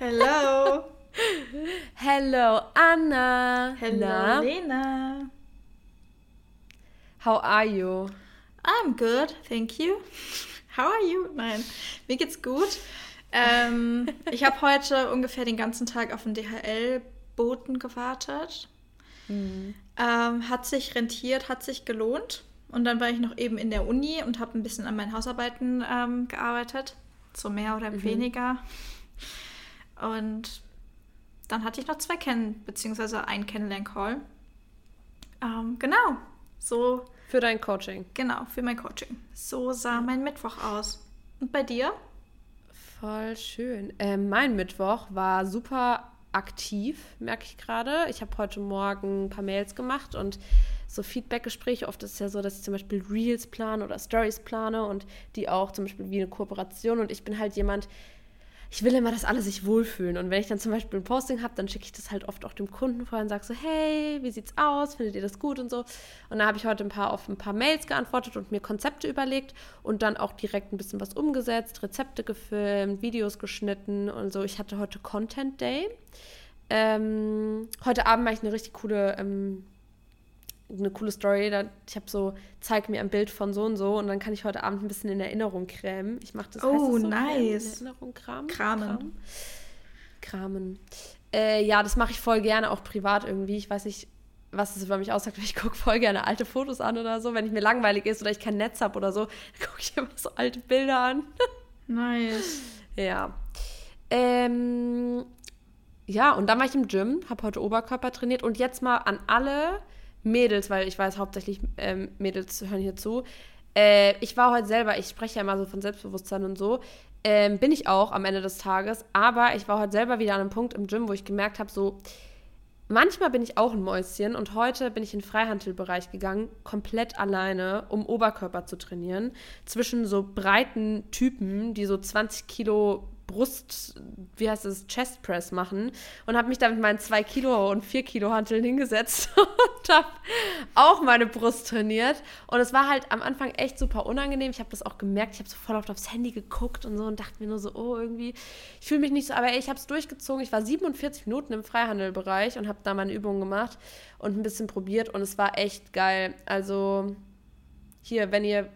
Hello. Hello, Anna. Hello, Na? Lena. How are you? I'm good, thank you. How are you? Nein, mir geht's gut. Ähm, ich habe heute ungefähr den ganzen Tag auf den DHL-Boten gewartet. Mhm. Ähm, hat sich rentiert, hat sich gelohnt. Und dann war ich noch eben in der Uni und habe ein bisschen an meinen Hausarbeiten ähm, gearbeitet. So mehr oder Mhm. weniger. Und dann hatte ich noch zwei Kennen, beziehungsweise einen Kennenlern-Call. Ähm, genau. So, Für dein Coaching. genau, für mein Coaching. So sah mein Mittwoch aus. Und bei dir? Voll schön. Ähm, mein Mittwoch war super aktiv, merke ich gerade. Ich habe heute Morgen ein paar Mails gemacht und so Feedbackgespräche. Oft ist es ja so, dass ich zum Beispiel Reels plane oder Stories plane und die auch zum Beispiel wie eine Kooperation. Und ich bin halt jemand, ich will immer, dass alle sich wohlfühlen. Und wenn ich dann zum Beispiel ein Posting habe, dann schicke ich das halt oft auch dem Kunden vorher und sage so, hey, wie sieht's aus? Findet ihr das gut und so? Und da habe ich heute ein paar auf ein paar Mails geantwortet und mir Konzepte überlegt und dann auch direkt ein bisschen was umgesetzt, Rezepte gefilmt, Videos geschnitten und so. Ich hatte heute Content Day. Ähm, heute Abend mache ich eine richtig coole ähm, eine coole Story. Da, ich habe so, zeig mir ein Bild von so und so und dann kann ich heute Abend ein bisschen in Erinnerung krämen. Ich mache das Oh, das so, nice. In Erinnerung kramen? Kramen. Kram? Kramen. Äh, ja, das mache ich voll gerne, auch privat irgendwie. Ich weiß nicht, was es über mich aussagt, aber ich gucke voll gerne alte Fotos an oder so. Wenn ich mir langweilig ist oder ich kein Netz habe oder so, dann gucke ich immer so alte Bilder an. Nice. Ja. Ähm, ja, und dann war ich im Gym, habe heute Oberkörper trainiert und jetzt mal an alle Mädels, weil ich weiß hauptsächlich ähm, Mädels hören hier zu. Äh, ich war heute selber, ich spreche ja immer so von Selbstbewusstsein und so. Ähm, bin ich auch am Ende des Tages, aber ich war heute selber wieder an einem Punkt im Gym, wo ich gemerkt habe, so manchmal bin ich auch ein Mäuschen und heute bin ich in den Freihandelbereich gegangen, komplett alleine, um Oberkörper zu trainieren, zwischen so breiten Typen, die so 20 Kilo Brust, wie heißt das, Chest Press machen und habe mich da mit meinen 2 Kilo und 4 Kilo Hanteln hingesetzt und habe auch meine Brust trainiert und es war halt am Anfang echt super unangenehm. Ich habe das auch gemerkt, ich habe so voll oft aufs Handy geguckt und so und dachte mir nur so, oh irgendwie, ich fühle mich nicht so, aber ey, ich habe es durchgezogen. Ich war 47 Minuten im Freihandelbereich und habe da meine Übungen gemacht und ein bisschen probiert und es war echt geil. Also hier, wenn ihr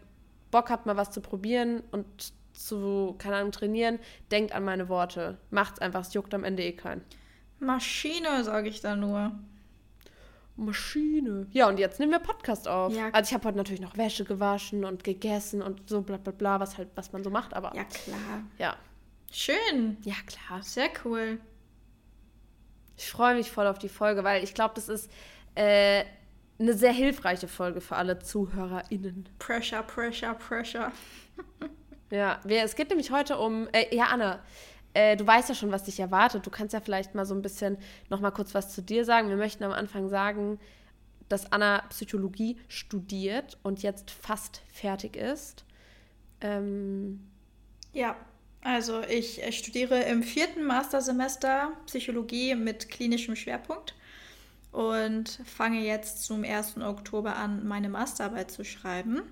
Bock habt, mal was zu probieren und zu, keine Ahnung, trainieren, denkt an meine Worte. Macht's einfach, es juckt am Ende eh keinen. Maschine, sage ich da nur. Maschine. Ja, und jetzt nehmen wir Podcast auf. Ja. Also ich habe heute natürlich noch Wäsche gewaschen und gegessen und so bla bla bla, was halt, was man so macht, aber Ja, klar. ja. Schön. Ja, klar. Sehr cool. Ich freue mich voll auf die Folge, weil ich glaube, das ist äh, eine sehr hilfreiche Folge für alle ZuhörerInnen. Pressure, pressure, pressure. Ja, es geht nämlich heute um, äh, ja, Anna, äh, du weißt ja schon, was dich erwartet. Du kannst ja vielleicht mal so ein bisschen noch mal kurz was zu dir sagen. Wir möchten am Anfang sagen, dass Anna Psychologie studiert und jetzt fast fertig ist. Ähm, Ja, also ich äh, studiere im vierten Mastersemester Psychologie mit klinischem Schwerpunkt und fange jetzt zum 1. Oktober an, meine Masterarbeit zu schreiben.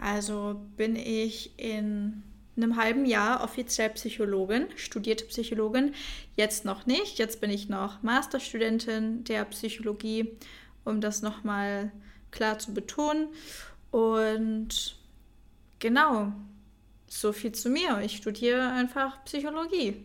Also bin ich in einem halben Jahr offiziell Psychologin, studierte Psychologin. Jetzt noch nicht. Jetzt bin ich noch Masterstudentin der Psychologie, um das nochmal klar zu betonen. Und genau, so viel zu mir. Ich studiere einfach Psychologie.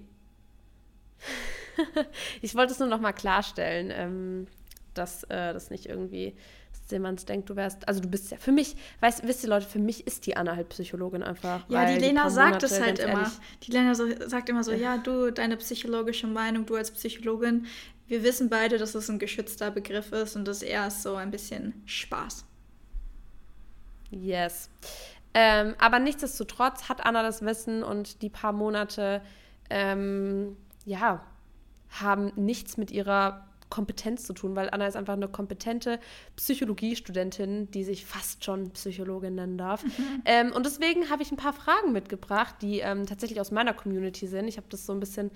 ich wollte es nur noch mal klarstellen, ähm, dass äh, das nicht irgendwie, dass jemand denkt, du wärst, also du bist ja, für mich, weißt, wisst ihr Leute, für mich ist die Anna halt Psychologin einfach. Ja, die Lena paar sagt es halt immer. ehrlich, Die Lena so, sagt immer so, ja, du, deine psychologische Meinung, du als Psychologin, wir wissen beide, dass es ein geschützter Begriff ist und das eher ist so ein bisschen Spaß. Yes. Ähm, aber nichtsdestotrotz hat Anna das Wissen und die paar Monate, ähm, ja, haben nichts mit ihrer Kompetenz zu tun, weil Anna ist einfach eine kompetente Psychologiestudentin, die sich fast schon Psychologin nennen darf. Ähm, und deswegen habe ich ein paar Fragen mitgebracht, die ähm, tatsächlich aus meiner Community sind. Ich habe das so ein bisschen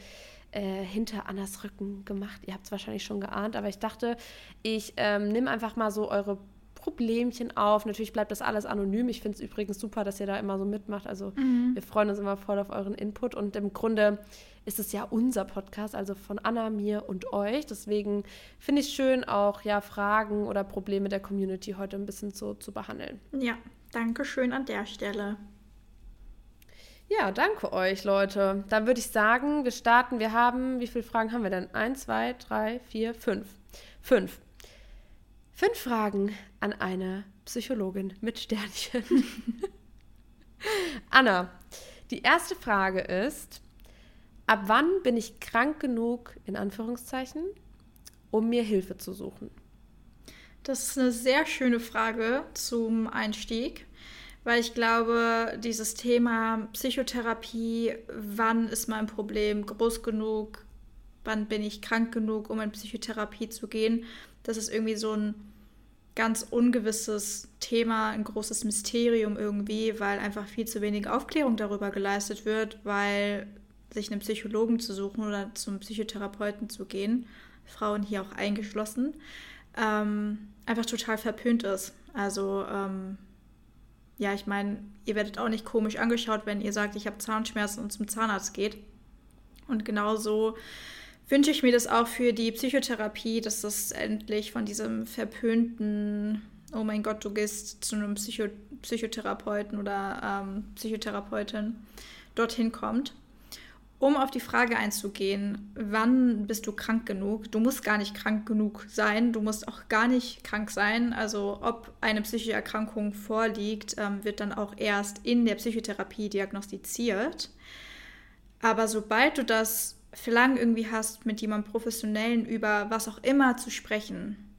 äh, hinter Annas Rücken gemacht. Ihr habt es wahrscheinlich schon geahnt, aber ich dachte, ich ähm, nehme einfach mal so eure Problemchen auf. Natürlich bleibt das alles anonym. Ich finde es übrigens super, dass ihr da immer so mitmacht. Also mhm. wir freuen uns immer voll auf euren Input. Und im Grunde ist es ja unser Podcast, also von Anna, mir und euch. Deswegen finde ich es schön, auch ja Fragen oder Probleme der Community heute ein bisschen so zu behandeln. Ja, danke schön an der Stelle. Ja, danke euch, Leute. Dann würde ich sagen, wir starten. Wir haben, wie viele Fragen haben wir denn? Eins, zwei, drei, vier, fünf. Fünf. Fünf Fragen an eine Psychologin mit Sternchen. Anna, die erste Frage ist, ab wann bin ich krank genug, in Anführungszeichen, um mir Hilfe zu suchen? Das ist eine sehr schöne Frage zum Einstieg, weil ich glaube, dieses Thema Psychotherapie, wann ist mein Problem groß genug, wann bin ich krank genug, um in Psychotherapie zu gehen, das ist irgendwie so ein ganz ungewisses Thema, ein großes Mysterium irgendwie, weil einfach viel zu wenig Aufklärung darüber geleistet wird, weil sich einen Psychologen zu suchen oder zum Psychotherapeuten zu gehen, Frauen hier auch eingeschlossen, ähm, einfach total verpönt ist. Also ähm, ja, ich meine, ihr werdet auch nicht komisch angeschaut, wenn ihr sagt, ich habe Zahnschmerzen und zum Zahnarzt geht. Und genauso wünsche ich mir das auch für die Psychotherapie, dass das endlich von diesem verpönten, oh mein Gott, du gehst zu einem Psycho Psychotherapeuten oder ähm, Psychotherapeutin dorthin kommt. Um auf die Frage einzugehen, wann bist du krank genug? Du musst gar nicht krank genug sein, du musst auch gar nicht krank sein. Also ob eine psychische Erkrankung vorliegt, ähm, wird dann auch erst in der Psychotherapie diagnostiziert. Aber sobald du das Verlangen irgendwie hast, mit jemandem Professionellen über was auch immer zu sprechen,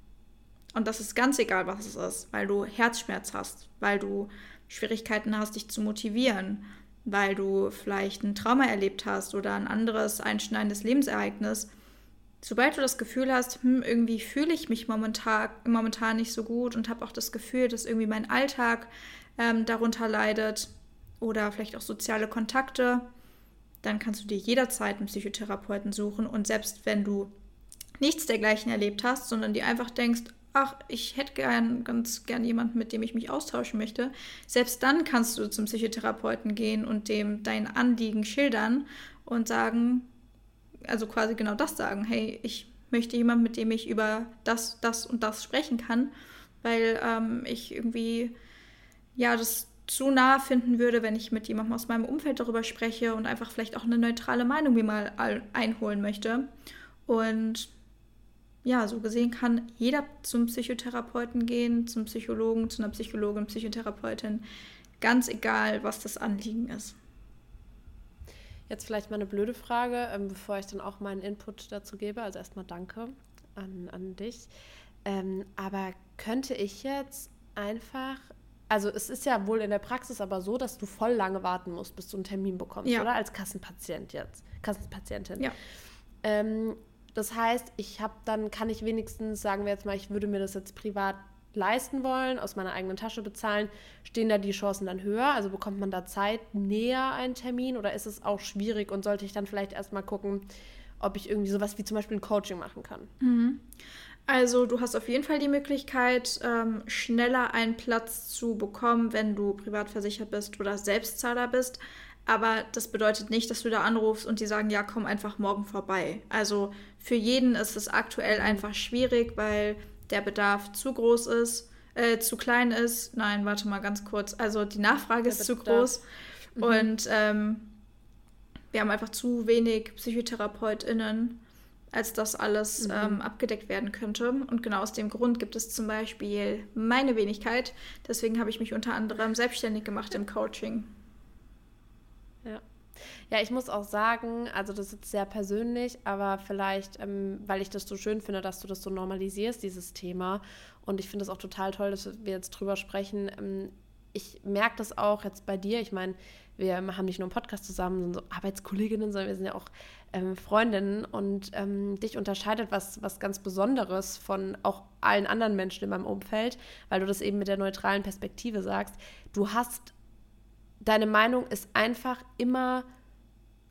und das ist ganz egal, was es ist, weil du Herzschmerz hast, weil du Schwierigkeiten hast, dich zu motivieren, weil du vielleicht ein Trauma erlebt hast oder ein anderes einschneidendes Lebensereignis. Sobald du das Gefühl hast, hm, irgendwie fühle ich mich momentan, momentan nicht so gut und habe auch das Gefühl, dass irgendwie mein Alltag ähm, darunter leidet oder vielleicht auch soziale Kontakte, dann kannst du dir jederzeit einen Psychotherapeuten suchen. Und selbst wenn du nichts dergleichen erlebt hast, sondern dir einfach denkst, ach, ich hätte gern, ganz gern jemanden, mit dem ich mich austauschen möchte, selbst dann kannst du zum Psychotherapeuten gehen und dem dein Anliegen schildern und sagen, also quasi genau das sagen, hey, ich möchte jemanden, mit dem ich über das, das und das sprechen kann, weil ähm, ich irgendwie, ja, das zu nah finden würde, wenn ich mit jemandem aus meinem Umfeld darüber spreche und einfach vielleicht auch eine neutrale Meinung mir mal einholen möchte. Und ja, so gesehen kann jeder zum Psychotherapeuten gehen, zum Psychologen, zu einer Psychologin, Psychotherapeutin, ganz egal, was das Anliegen ist. Jetzt vielleicht mal eine blöde Frage, ähm, bevor ich dann auch meinen Input dazu gebe. Also erstmal danke an, an dich. Ähm, aber könnte ich jetzt einfach also es ist ja wohl in der Praxis aber so, dass du voll lange warten musst, bis du einen Termin bekommst, ja. oder? Als Kassenpatient jetzt. Kassenpatientin. Ja. Ähm, das heißt, ich habe dann, kann ich wenigstens, sagen wir jetzt mal, ich würde mir das jetzt privat leisten wollen, aus meiner eigenen Tasche bezahlen, stehen da die Chancen dann höher? Also bekommt man da Zeit näher einen Termin oder ist es auch schwierig und sollte ich dann vielleicht erstmal gucken, ob ich irgendwie sowas wie zum Beispiel ein Coaching machen kann? Mhm. Also du hast auf jeden Fall die Möglichkeit, ähm, schneller einen Platz zu bekommen, wenn du privat versichert bist oder Selbstzahler bist. Aber das bedeutet nicht, dass du da anrufst und die sagen, ja, komm einfach morgen vorbei. Also für jeden ist es aktuell einfach schwierig, weil der Bedarf zu groß ist, äh, zu klein ist. Nein, warte mal ganz kurz. Also die Nachfrage der ist Bedarf. zu groß. Mhm. Und ähm, wir haben einfach zu wenig PsychotherapeutInnen als das alles mhm. ähm, abgedeckt werden könnte. Und genau aus dem Grund gibt es zum Beispiel meine Wenigkeit. Deswegen habe ich mich unter anderem selbstständig gemacht im Coaching. Ja. Ja, ich muss auch sagen, also das ist sehr persönlich, aber vielleicht, ähm, weil ich das so schön finde, dass du das so normalisierst, dieses Thema. Und ich finde es auch total toll, dass wir jetzt drüber sprechen. Ähm, ich merke das auch jetzt bei dir. Ich meine, wir haben nicht nur einen Podcast zusammen, sind so Arbeitskolleginnen, sondern wir sind ja auch ähm, Freundinnen und ähm, dich unterscheidet was, was ganz Besonderes von auch allen anderen Menschen in meinem Umfeld, weil du das eben mit der neutralen Perspektive sagst. Du hast, deine Meinung ist einfach immer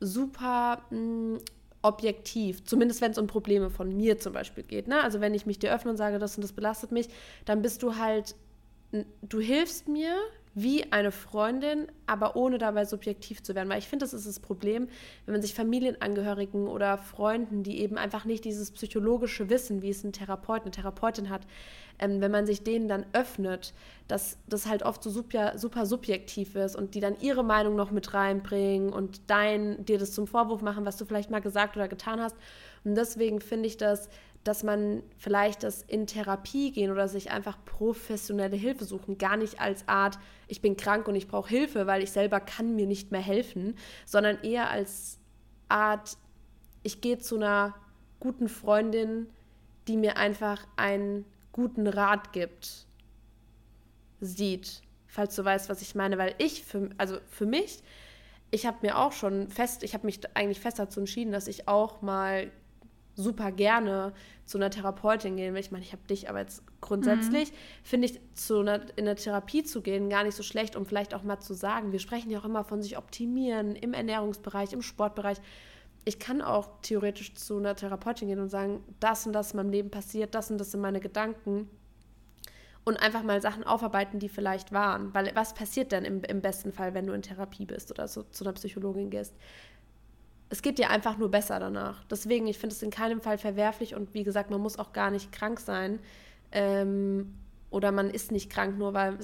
super mh, hm, objektiv, zumindest wenn es um Probleme von mir zum Beispiel geht. Ne? Also wenn ich mich dir öffne und sage, das und das belastet mich, dann bist du halt, du hilfst mir wie eine Freundin, aber ohne dabei subjektiv zu werden. Weil ich finde, das ist das Problem, wenn man sich Familienangehörigen oder Freunden, die eben einfach nicht dieses psychologische Wissen, wie es ein Therapeut, eine Therapeutin hat, ähm, wenn man sich denen dann öffnet, dass das halt oft so super, super subjektiv ist und die dann ihre Meinung noch mit reinbringen und dein, dir das zum Vorwurf machen, was du vielleicht mal gesagt oder getan hast. Und deswegen finde ich das dass man vielleicht das in Therapie gehen oder sich einfach professionelle Hilfe suchen, gar nicht als Art, ich bin krank und ich brauche Hilfe, weil ich selber kann mir nicht mehr helfen, sondern eher als Art, ich gehe zu einer guten Freundin, die mir einfach einen guten Rat gibt, sieht, falls du weißt, was ich meine, weil ich, für, also für mich, ich habe mir auch schon fest, ich habe mich eigentlich fest dazu entschieden, dass ich auch mal super gerne zu einer Therapeutin gehen will. Ich meine, ich habe dich, aber jetzt grundsätzlich mhm. finde ich, zu einer, in eine Therapie zu gehen gar nicht so schlecht, um vielleicht auch mal zu sagen, wir sprechen ja auch immer von sich optimieren im Ernährungsbereich, im Sportbereich. Ich kann auch theoretisch zu einer Therapeutin gehen und sagen, das und das in meinem Leben passiert, das und das sind meine Gedanken und einfach mal Sachen aufarbeiten, die vielleicht waren. Weil was passiert denn im, im besten Fall, wenn du in Therapie bist oder so, zu einer Psychologin gehst? Es geht dir einfach nur besser danach. Deswegen, ich finde es in keinem Fall verwerflich und wie gesagt, man muss auch gar nicht krank sein. Ähm, oder man ist nicht krank nur, weil,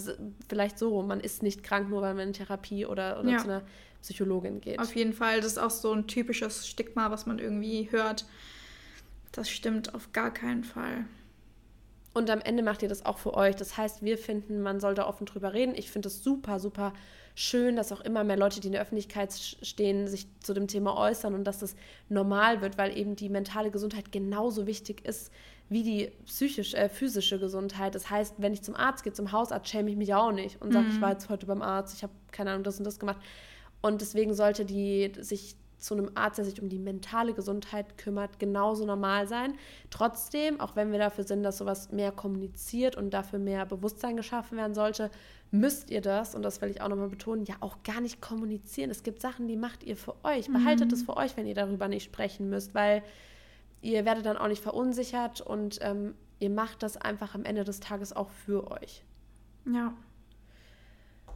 vielleicht so, man ist nicht krank nur, weil man in Therapie oder, oder ja. zu einer Psychologin geht. Auf jeden Fall, das ist auch so ein typisches Stigma, was man irgendwie hört. Das stimmt auf gar keinen Fall. Und am Ende macht ihr das auch für euch. Das heißt, wir finden, man soll da offen drüber reden. Ich finde es super, super schön, dass auch immer mehr Leute, die in der Öffentlichkeit stehen, sich zu dem Thema äußern und dass das normal wird, weil eben die mentale Gesundheit genauso wichtig ist wie die psychisch, äh, physische Gesundheit. Das heißt, wenn ich zum Arzt gehe, zum Hausarzt, schäme ich mich auch nicht und sage, mhm. ich war jetzt heute beim Arzt, ich habe keine Ahnung, das und das gemacht. Und deswegen sollte die sich zu einem Arzt, der sich um die mentale Gesundheit kümmert, genauso normal sein. Trotzdem, auch wenn wir dafür sind, dass sowas mehr kommuniziert und dafür mehr Bewusstsein geschaffen werden sollte, müsst ihr das, und das will ich auch nochmal betonen, ja auch gar nicht kommunizieren. Es gibt Sachen, die macht ihr für euch. Behaltet es mhm. für euch, wenn ihr darüber nicht sprechen müsst, weil ihr werdet dann auch nicht verunsichert und ähm, ihr macht das einfach am Ende des Tages auch für euch. Ja.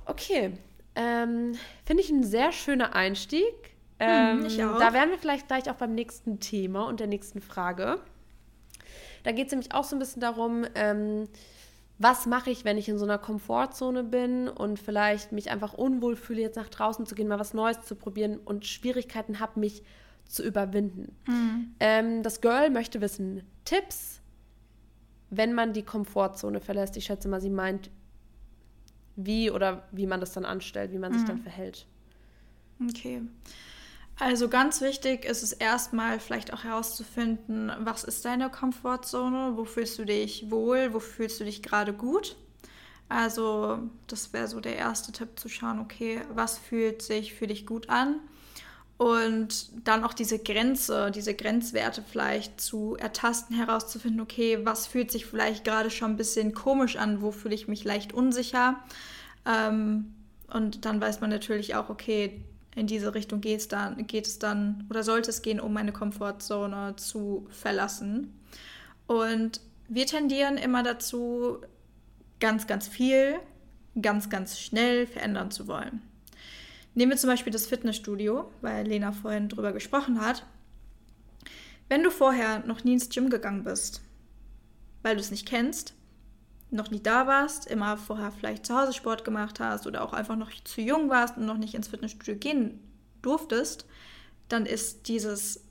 Okay. Ähm, Finde ich ein sehr schöner Einstieg. Ähm, ich auch. Da wären wir vielleicht gleich auch beim nächsten Thema und der nächsten Frage. Da geht es nämlich auch so ein bisschen darum, ähm, was mache ich, wenn ich in so einer Komfortzone bin und vielleicht mich einfach unwohl fühle, jetzt nach draußen zu gehen, mal was Neues zu probieren und Schwierigkeiten habe, mich zu überwinden. Mhm. Ähm, das Girl möchte wissen, Tipps, wenn man die Komfortzone verlässt. Ich schätze mal, sie meint, wie oder wie man das dann anstellt, wie man mhm. sich dann verhält. Okay. Also ganz wichtig ist es erstmal vielleicht auch herauszufinden, was ist deine Komfortzone, wo fühlst du dich wohl, wo fühlst du dich gerade gut. Also das wäre so der erste Tipp zu schauen, okay, was fühlt sich für dich gut an und dann auch diese Grenze, diese Grenzwerte vielleicht zu ertasten, herauszufinden, okay, was fühlt sich vielleicht gerade schon ein bisschen komisch an, wo fühle ich mich leicht unsicher. Ähm, und dann weiß man natürlich auch, okay, in diese Richtung geht es dann, geht es dann oder sollte es gehen, um meine Komfortzone zu verlassen. Und wir tendieren immer dazu, ganz, ganz viel, ganz, ganz schnell verändern zu wollen. Nehmen wir zum Beispiel das Fitnessstudio, weil Lena vorhin drüber gesprochen hat. Wenn du vorher noch nie ins Gym gegangen bist, weil du es nicht kennst, noch nie da warst, immer vorher vielleicht zu Hause Sport gemacht hast oder auch einfach noch zu jung warst und noch nicht ins Fitnessstudio gehen durftest, dann ist dieses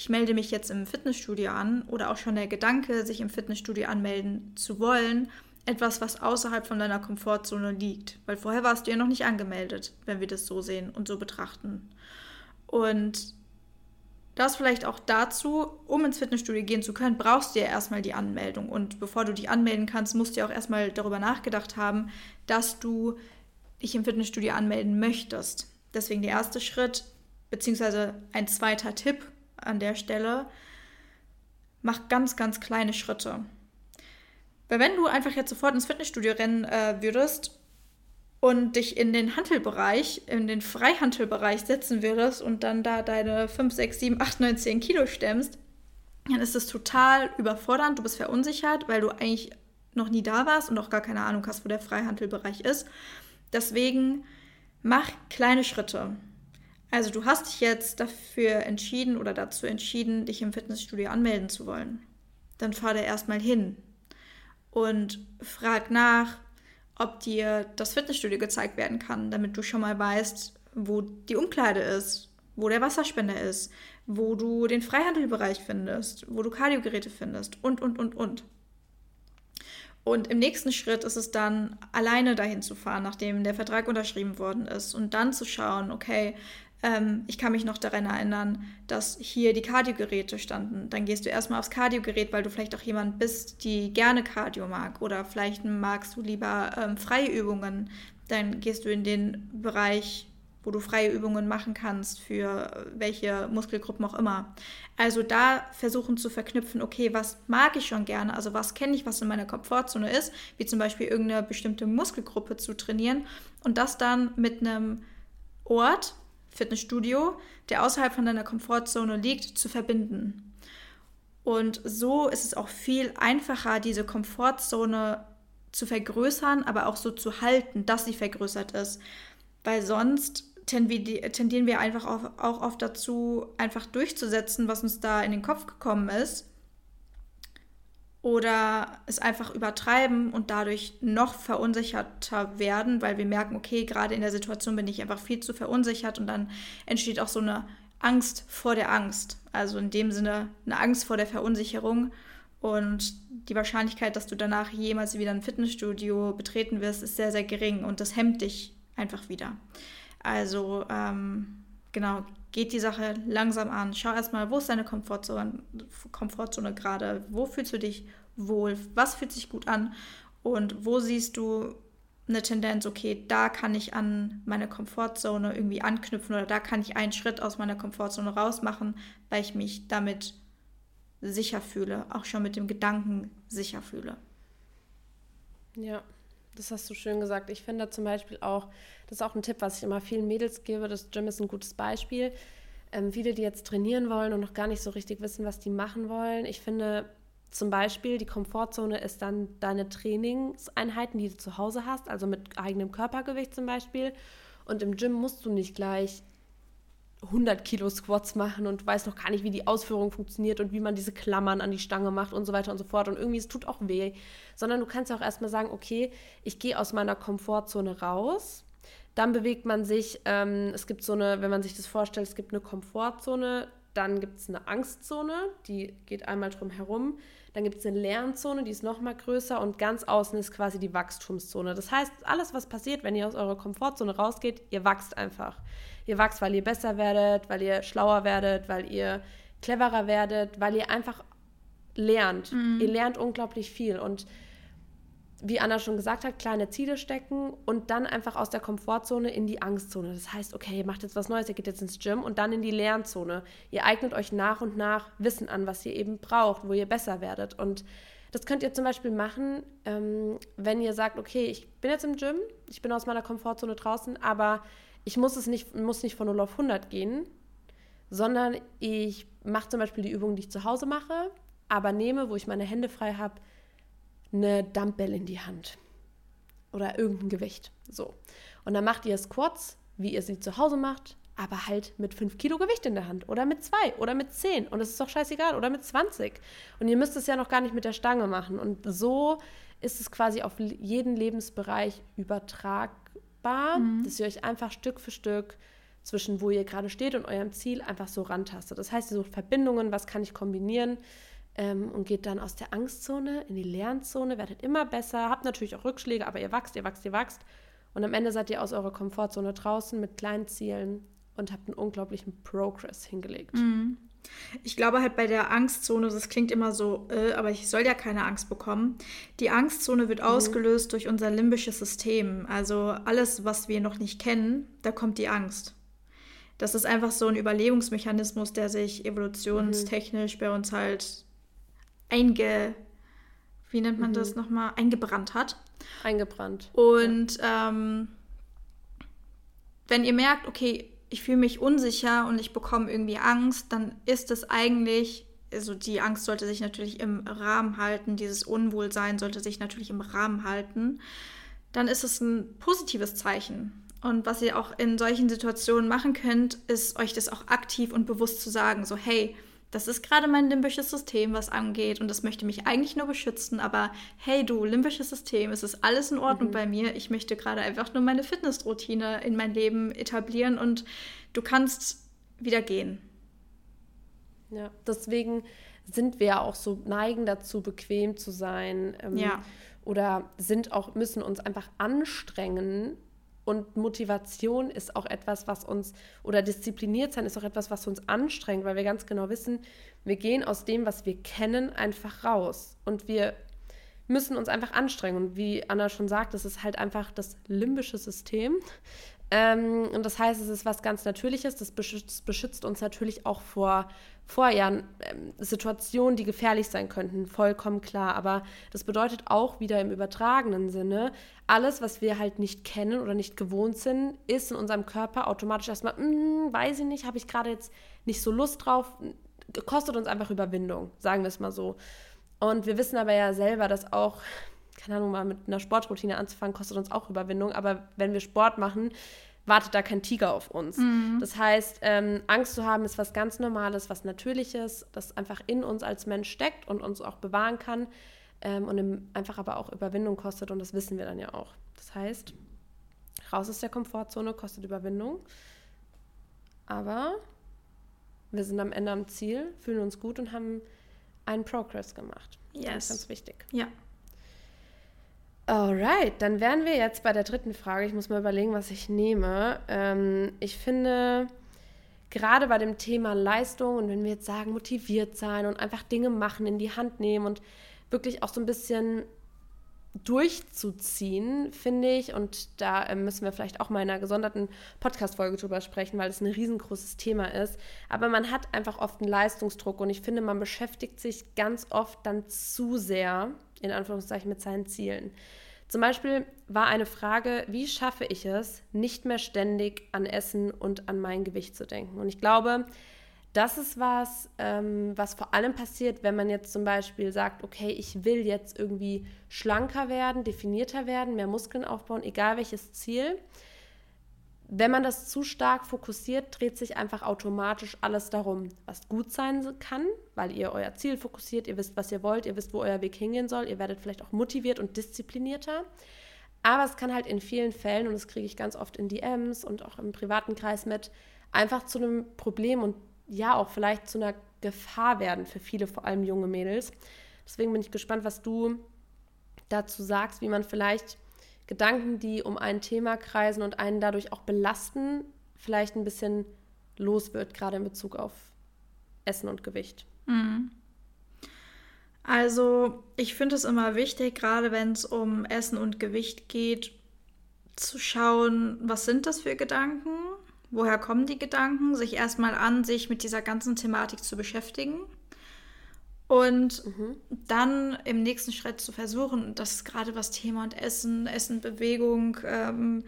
ich melde mich jetzt im Fitnessstudio an oder auch schon der Gedanke, sich im Fitnessstudio anmelden zu wollen, etwas, was außerhalb von deiner Komfortzone liegt. Weil vorher warst du ja noch nicht angemeldet, wenn wir das so sehen und so betrachten. Und das vielleicht auch dazu, um ins Fitnessstudio gehen zu können, brauchst du ja erstmal die Anmeldung. Und bevor du die anmelden kannst, musst du ja auch erstmal darüber nachgedacht haben, dass du dich im Fitnessstudio anmelden möchtest. Deswegen der erste Schritt, beziehungsweise ein zweiter Tipp an der Stelle, mach ganz, ganz kleine Schritte. Weil wenn du einfach jetzt sofort ins Fitnessstudio rennen äh, würdest, und dich in den Handelbereich, in den Freihandelbereich setzen würdest und dann da deine 5, 6, 7, 8, 9, 10 Kilo stemmst, dann ist das total überfordernd. Du bist verunsichert, weil du eigentlich noch nie da warst und auch gar keine Ahnung hast, wo der Freihandelbereich ist. Deswegen mach kleine Schritte. Also du hast dich jetzt dafür entschieden oder dazu entschieden, dich im Fitnessstudio anmelden zu wollen. Dann fahr da erstmal hin und frag nach, ob dir das Fitnessstudio gezeigt werden kann, damit du schon mal weißt, wo die Umkleide ist, wo der Wasserspender ist, wo du den Freihandelbereich findest, wo du Kardiogeräte findest und, und, und, und. Und im nächsten Schritt ist es dann, alleine dahin zu fahren, nachdem der Vertrag unterschrieben worden ist und dann zu schauen, okay, ähm, ich kann mich noch daran erinnern, dass hier die Kardiogeräte standen. Dann gehst du erstmal aufs Kardiogerät, weil du vielleicht auch jemand bist, die gerne Cardio mag. Oder vielleicht magst du lieber ähm, freie Übungen. Dann gehst du in den Bereich, wo du freie Übungen machen kannst für welche Muskelgruppen auch immer. Also da versuchen zu verknüpfen, okay, was mag ich schon gerne, also was kenne ich, was in meiner Komfortzone ist, wie zum Beispiel irgendeine bestimmte Muskelgruppe zu trainieren und das dann mit einem Ort, Fitnessstudio, der außerhalb von deiner Komfortzone liegt, zu verbinden. Und so ist es auch viel einfacher, diese Komfortzone zu vergrößern, aber auch so zu halten, dass sie vergrößert ist. Weil sonst tendieren wir einfach auch oft dazu, einfach durchzusetzen, was uns da in den Kopf gekommen ist oder es einfach übertreiben und dadurch noch verunsicherter werden, weil wir merken, okay, gerade in der Situation bin ich einfach viel zu verunsichert und dann entsteht auch so eine Angst vor der Angst. Also in dem Sinne eine Angst vor der Verunsicherung und die Wahrscheinlichkeit, dass du danach jemals wieder ein Fitnessstudio betreten wirst, ist sehr, sehr gering und das hemmt dich einfach wieder. Also ähm, genau, geht die Sache langsam an. Schau erstmal, wo ist deine Komfortzone, Komfortzone gerade? Wo fühlst du dich wohl? Was fühlt sich gut an? Und wo siehst du eine Tendenz, okay, da kann ich an meine Komfortzone irgendwie anknüpfen oder da kann ich einen Schritt aus meiner Komfortzone rausmachen, weil ich mich damit sicher fühle, auch schon mit dem Gedanken sicher fühle. Ja, das hast du schön gesagt. Ich finde zum Beispiel auch, das ist auch ein Tipp, was ich immer vielen Mädels gebe. Das Gym ist ein gutes Beispiel. Ähm, viele, die jetzt trainieren wollen und noch gar nicht so richtig wissen, was die machen wollen. Ich finde zum Beispiel, die Komfortzone ist dann deine Trainingseinheiten, die du zu Hause hast, also mit eigenem Körpergewicht zum Beispiel. Und im Gym musst du nicht gleich 100 Kilo Squats machen und weißt noch gar nicht, wie die Ausführung funktioniert und wie man diese Klammern an die Stange macht und so weiter und so fort. Und irgendwie, es tut auch weh. Sondern du kannst ja auch erstmal sagen, okay, ich gehe aus meiner Komfortzone raus dann bewegt man sich, ähm, es gibt so eine, wenn man sich das vorstellt, es gibt eine Komfortzone, dann gibt es eine Angstzone, die geht einmal drum herum. Dann gibt es eine Lernzone, die ist noch mal größer und ganz außen ist quasi die Wachstumszone. Das heißt, alles, was passiert, wenn ihr aus eurer Komfortzone rausgeht, ihr wachst einfach. Ihr wachst, weil ihr besser werdet, weil ihr schlauer werdet, weil ihr cleverer werdet, weil ihr einfach lernt. Mhm. Ihr lernt unglaublich viel und wie Anna schon gesagt hat, kleine Ziele stecken und dann einfach aus der Komfortzone in die Angstzone. Das heißt, okay, ihr macht jetzt was Neues, ihr geht jetzt ins Gym und dann in die Lernzone. Ihr eignet euch nach und nach Wissen an, was ihr eben braucht, wo ihr besser werdet. Und das könnt ihr zum Beispiel machen, ähm, wenn ihr sagt, okay, ich bin jetzt im Gym, ich bin aus meiner Komfortzone draußen, aber ich muss es nicht, muss nicht von 0 auf 100 gehen, sondern ich mache zum Beispiel die Übungen, die ich zu Hause mache, aber nehme, wo ich meine Hände frei habe, eine Dumbbell in die Hand oder irgendein Gewicht. So. Und dann macht ihr Squats, wie ihr sie zu Hause macht, aber halt mit 5 Kilo Gewicht in der Hand oder mit 2 oder mit 10 und es ist doch scheißegal oder mit 20. Und ihr müsst es ja noch gar nicht mit der Stange machen. Und so ist es quasi auf jeden Lebensbereich übertragbar, mhm. dass ihr euch einfach Stück für Stück zwischen wo ihr gerade steht und eurem Ziel einfach so rantastet. Das heißt, ihr sucht Verbindungen, was kann ich kombinieren, ähm, und geht dann aus der Angstzone in die Lernzone, werdet immer besser, habt natürlich auch Rückschläge, aber ihr wachst, ihr wachst, ihr wachst. Und am Ende seid ihr aus eurer Komfortzone draußen mit kleinen Zielen und habt einen unglaublichen Progress hingelegt. Mhm. Ich glaube halt bei der Angstzone, das klingt immer so, äh, aber ich soll ja keine Angst bekommen. Die Angstzone wird mhm. ausgelöst durch unser limbisches System. Also alles, was wir noch nicht kennen, da kommt die Angst. Das ist einfach so ein Überlebensmechanismus, der sich evolutionstechnisch mhm. bei uns halt einge, wie nennt man mhm. das nochmal, eingebrannt hat. Eingebrannt. Und ja. ähm, wenn ihr merkt, okay, ich fühle mich unsicher und ich bekomme irgendwie Angst, dann ist es eigentlich, also die Angst sollte sich natürlich im Rahmen halten, dieses Unwohlsein sollte sich natürlich im Rahmen halten, dann ist es ein positives Zeichen. Und was ihr auch in solchen Situationen machen könnt, ist euch das auch aktiv und bewusst zu sagen, so hey, das ist gerade mein limbisches System, was angeht und das möchte mich eigentlich nur beschützen, aber hey du, limbisches System, es ist alles in Ordnung mhm. bei mir. Ich möchte gerade einfach nur meine Fitnessroutine in mein Leben etablieren und du kannst wieder gehen. Ja, deswegen sind wir ja auch so neigen dazu, bequem zu sein. Ähm, ja. Oder sind auch, müssen uns einfach anstrengen, und Motivation ist auch etwas, was uns, oder diszipliniert sein ist auch etwas, was uns anstrengt, weil wir ganz genau wissen, wir gehen aus dem, was wir kennen, einfach raus. Und wir müssen uns einfach anstrengen. Und wie Anna schon sagt, das ist halt einfach das limbische System. Ähm, und das heißt, es ist was ganz Natürliches. Das beschützt, beschützt uns natürlich auch vor, vor ja, ähm, Situationen, die gefährlich sein könnten. Vollkommen klar. Aber das bedeutet auch wieder im übertragenen Sinne, alles, was wir halt nicht kennen oder nicht gewohnt sind, ist in unserem Körper automatisch erstmal, mm, weiß ich nicht, habe ich gerade jetzt nicht so Lust drauf. Kostet uns einfach Überwindung, sagen wir es mal so. Und wir wissen aber ja selber, dass auch keine Ahnung, mal mit einer Sportroutine anzufangen, kostet uns auch Überwindung. Aber wenn wir Sport machen, wartet da kein Tiger auf uns. Mhm. Das heißt, ähm, Angst zu haben ist was ganz Normales, was Natürliches, das einfach in uns als Mensch steckt und uns auch bewahren kann ähm, und im, einfach aber auch Überwindung kostet und das wissen wir dann ja auch. Das heißt, raus aus der Komfortzone kostet Überwindung, aber wir sind am Ende am Ziel, fühlen uns gut und haben einen Progress gemacht. Yes. Das ist ganz wichtig. Ja. Alright, dann wären wir jetzt bei der dritten Frage. Ich muss mal überlegen, was ich nehme. Ähm, ich finde, gerade bei dem Thema Leistung und wenn wir jetzt sagen, motiviert sein und einfach Dinge machen, in die Hand nehmen und wirklich auch so ein bisschen durchzuziehen, finde ich, und da äh, müssen wir vielleicht auch mal in einer gesonderten Podcast-Folge drüber sprechen, weil es ein riesengroßes Thema ist. Aber man hat einfach oft einen Leistungsdruck und ich finde, man beschäftigt sich ganz oft dann zu sehr, in Anführungszeichen, mit seinen Zielen. Zum Beispiel war eine Frage, wie schaffe ich es, nicht mehr ständig an Essen und an mein Gewicht zu denken? Und ich glaube, das ist was, ähm, was vor allem passiert, wenn man jetzt zum Beispiel sagt, okay, ich will jetzt irgendwie schlanker werden, definierter werden, mehr Muskeln aufbauen, egal welches Ziel wenn man das zu stark fokussiert, dreht sich einfach automatisch alles darum, was gut sein kann, weil ihr euer Ziel fokussiert, ihr wisst, was ihr wollt, ihr wisst, wo euer Weg hingehen soll, ihr werdet vielleicht auch motiviert und disziplinierter. Aber es kann halt in vielen Fällen, und das kriege ich ganz oft in DMs und auch im privaten Kreis mit, einfach zu einem Problem und ja auch vielleicht zu einer Gefahr werden für viele, vor allem junge Mädels. Deswegen bin ich gespannt, was du dazu sagst, wie man vielleicht Gedanken, die um ein Thema kreisen und einen dadurch auch belasten, vielleicht ein bisschen los wird, gerade in Bezug auf Essen und Gewicht. Mhm. Also ich finde es immer wichtig, gerade wenn es um Essen und Gewicht geht, zu schauen, was sind das für Gedanken, woher kommen die Gedanken, sich erstmal an sich mit dieser ganzen Thematik zu beschäftigen und mhm. dann im nächsten Schritt zu versuchen, das ist gerade was Thema und Essen, Essen, Bewegung, ähm,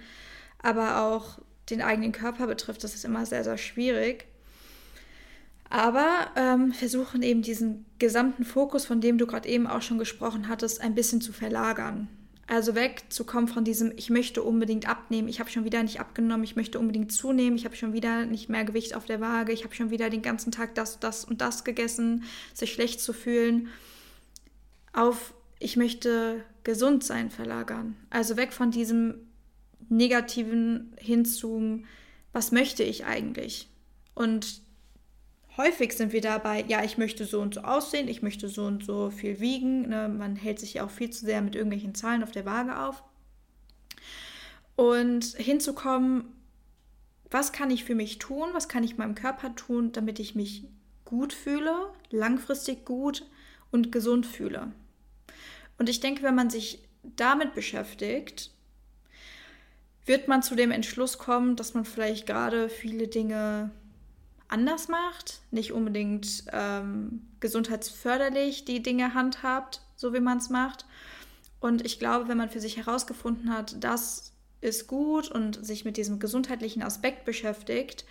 aber auch den eigenen Körper betrifft, das ist immer sehr, sehr schwierig. Aber ähm, versuchen eben diesen gesamten Fokus, von dem du gerade eben auch schon gesprochen hattest, ein bisschen zu verlagern. Also wegzukommen von diesem, ich möchte unbedingt abnehmen, ich habe schon wieder nicht abgenommen, ich möchte unbedingt zunehmen, ich habe schon wieder nicht mehr Gewicht auf der Waage, ich habe schon wieder den ganzen Tag das, das und das gegessen, sich schlecht zu fühlen, auf ich möchte gesund sein verlagern. Also weg von diesem negativen hin zu, was möchte ich eigentlich? Und häufig sind wir dabei, ja, ich möchte so und so aussehen, ich möchte so und so viel wiegen. Ne? Man hält sich ja auch viel zu sehr mit irgendwelchen Zahlen auf der Waage auf. Und hinzukommen, was kann ich für mich tun, was kann ich meinem Körper tun, damit ich mich gut fühle, langfristig gut und gesund fühle. Und ich denke, wenn man sich damit beschäftigt, wird man zu dem Entschluss kommen, dass man vielleicht gerade viele Dinge anders macht, nicht unbedingt ähm, gesundheitsförderlich die Dinge handhabt, so wie man es macht. Und ich glaube, wenn man für sich herausgefunden hat, dass ist gut und sich mit diesem gesundheitlichen Aspekt beschäftigt,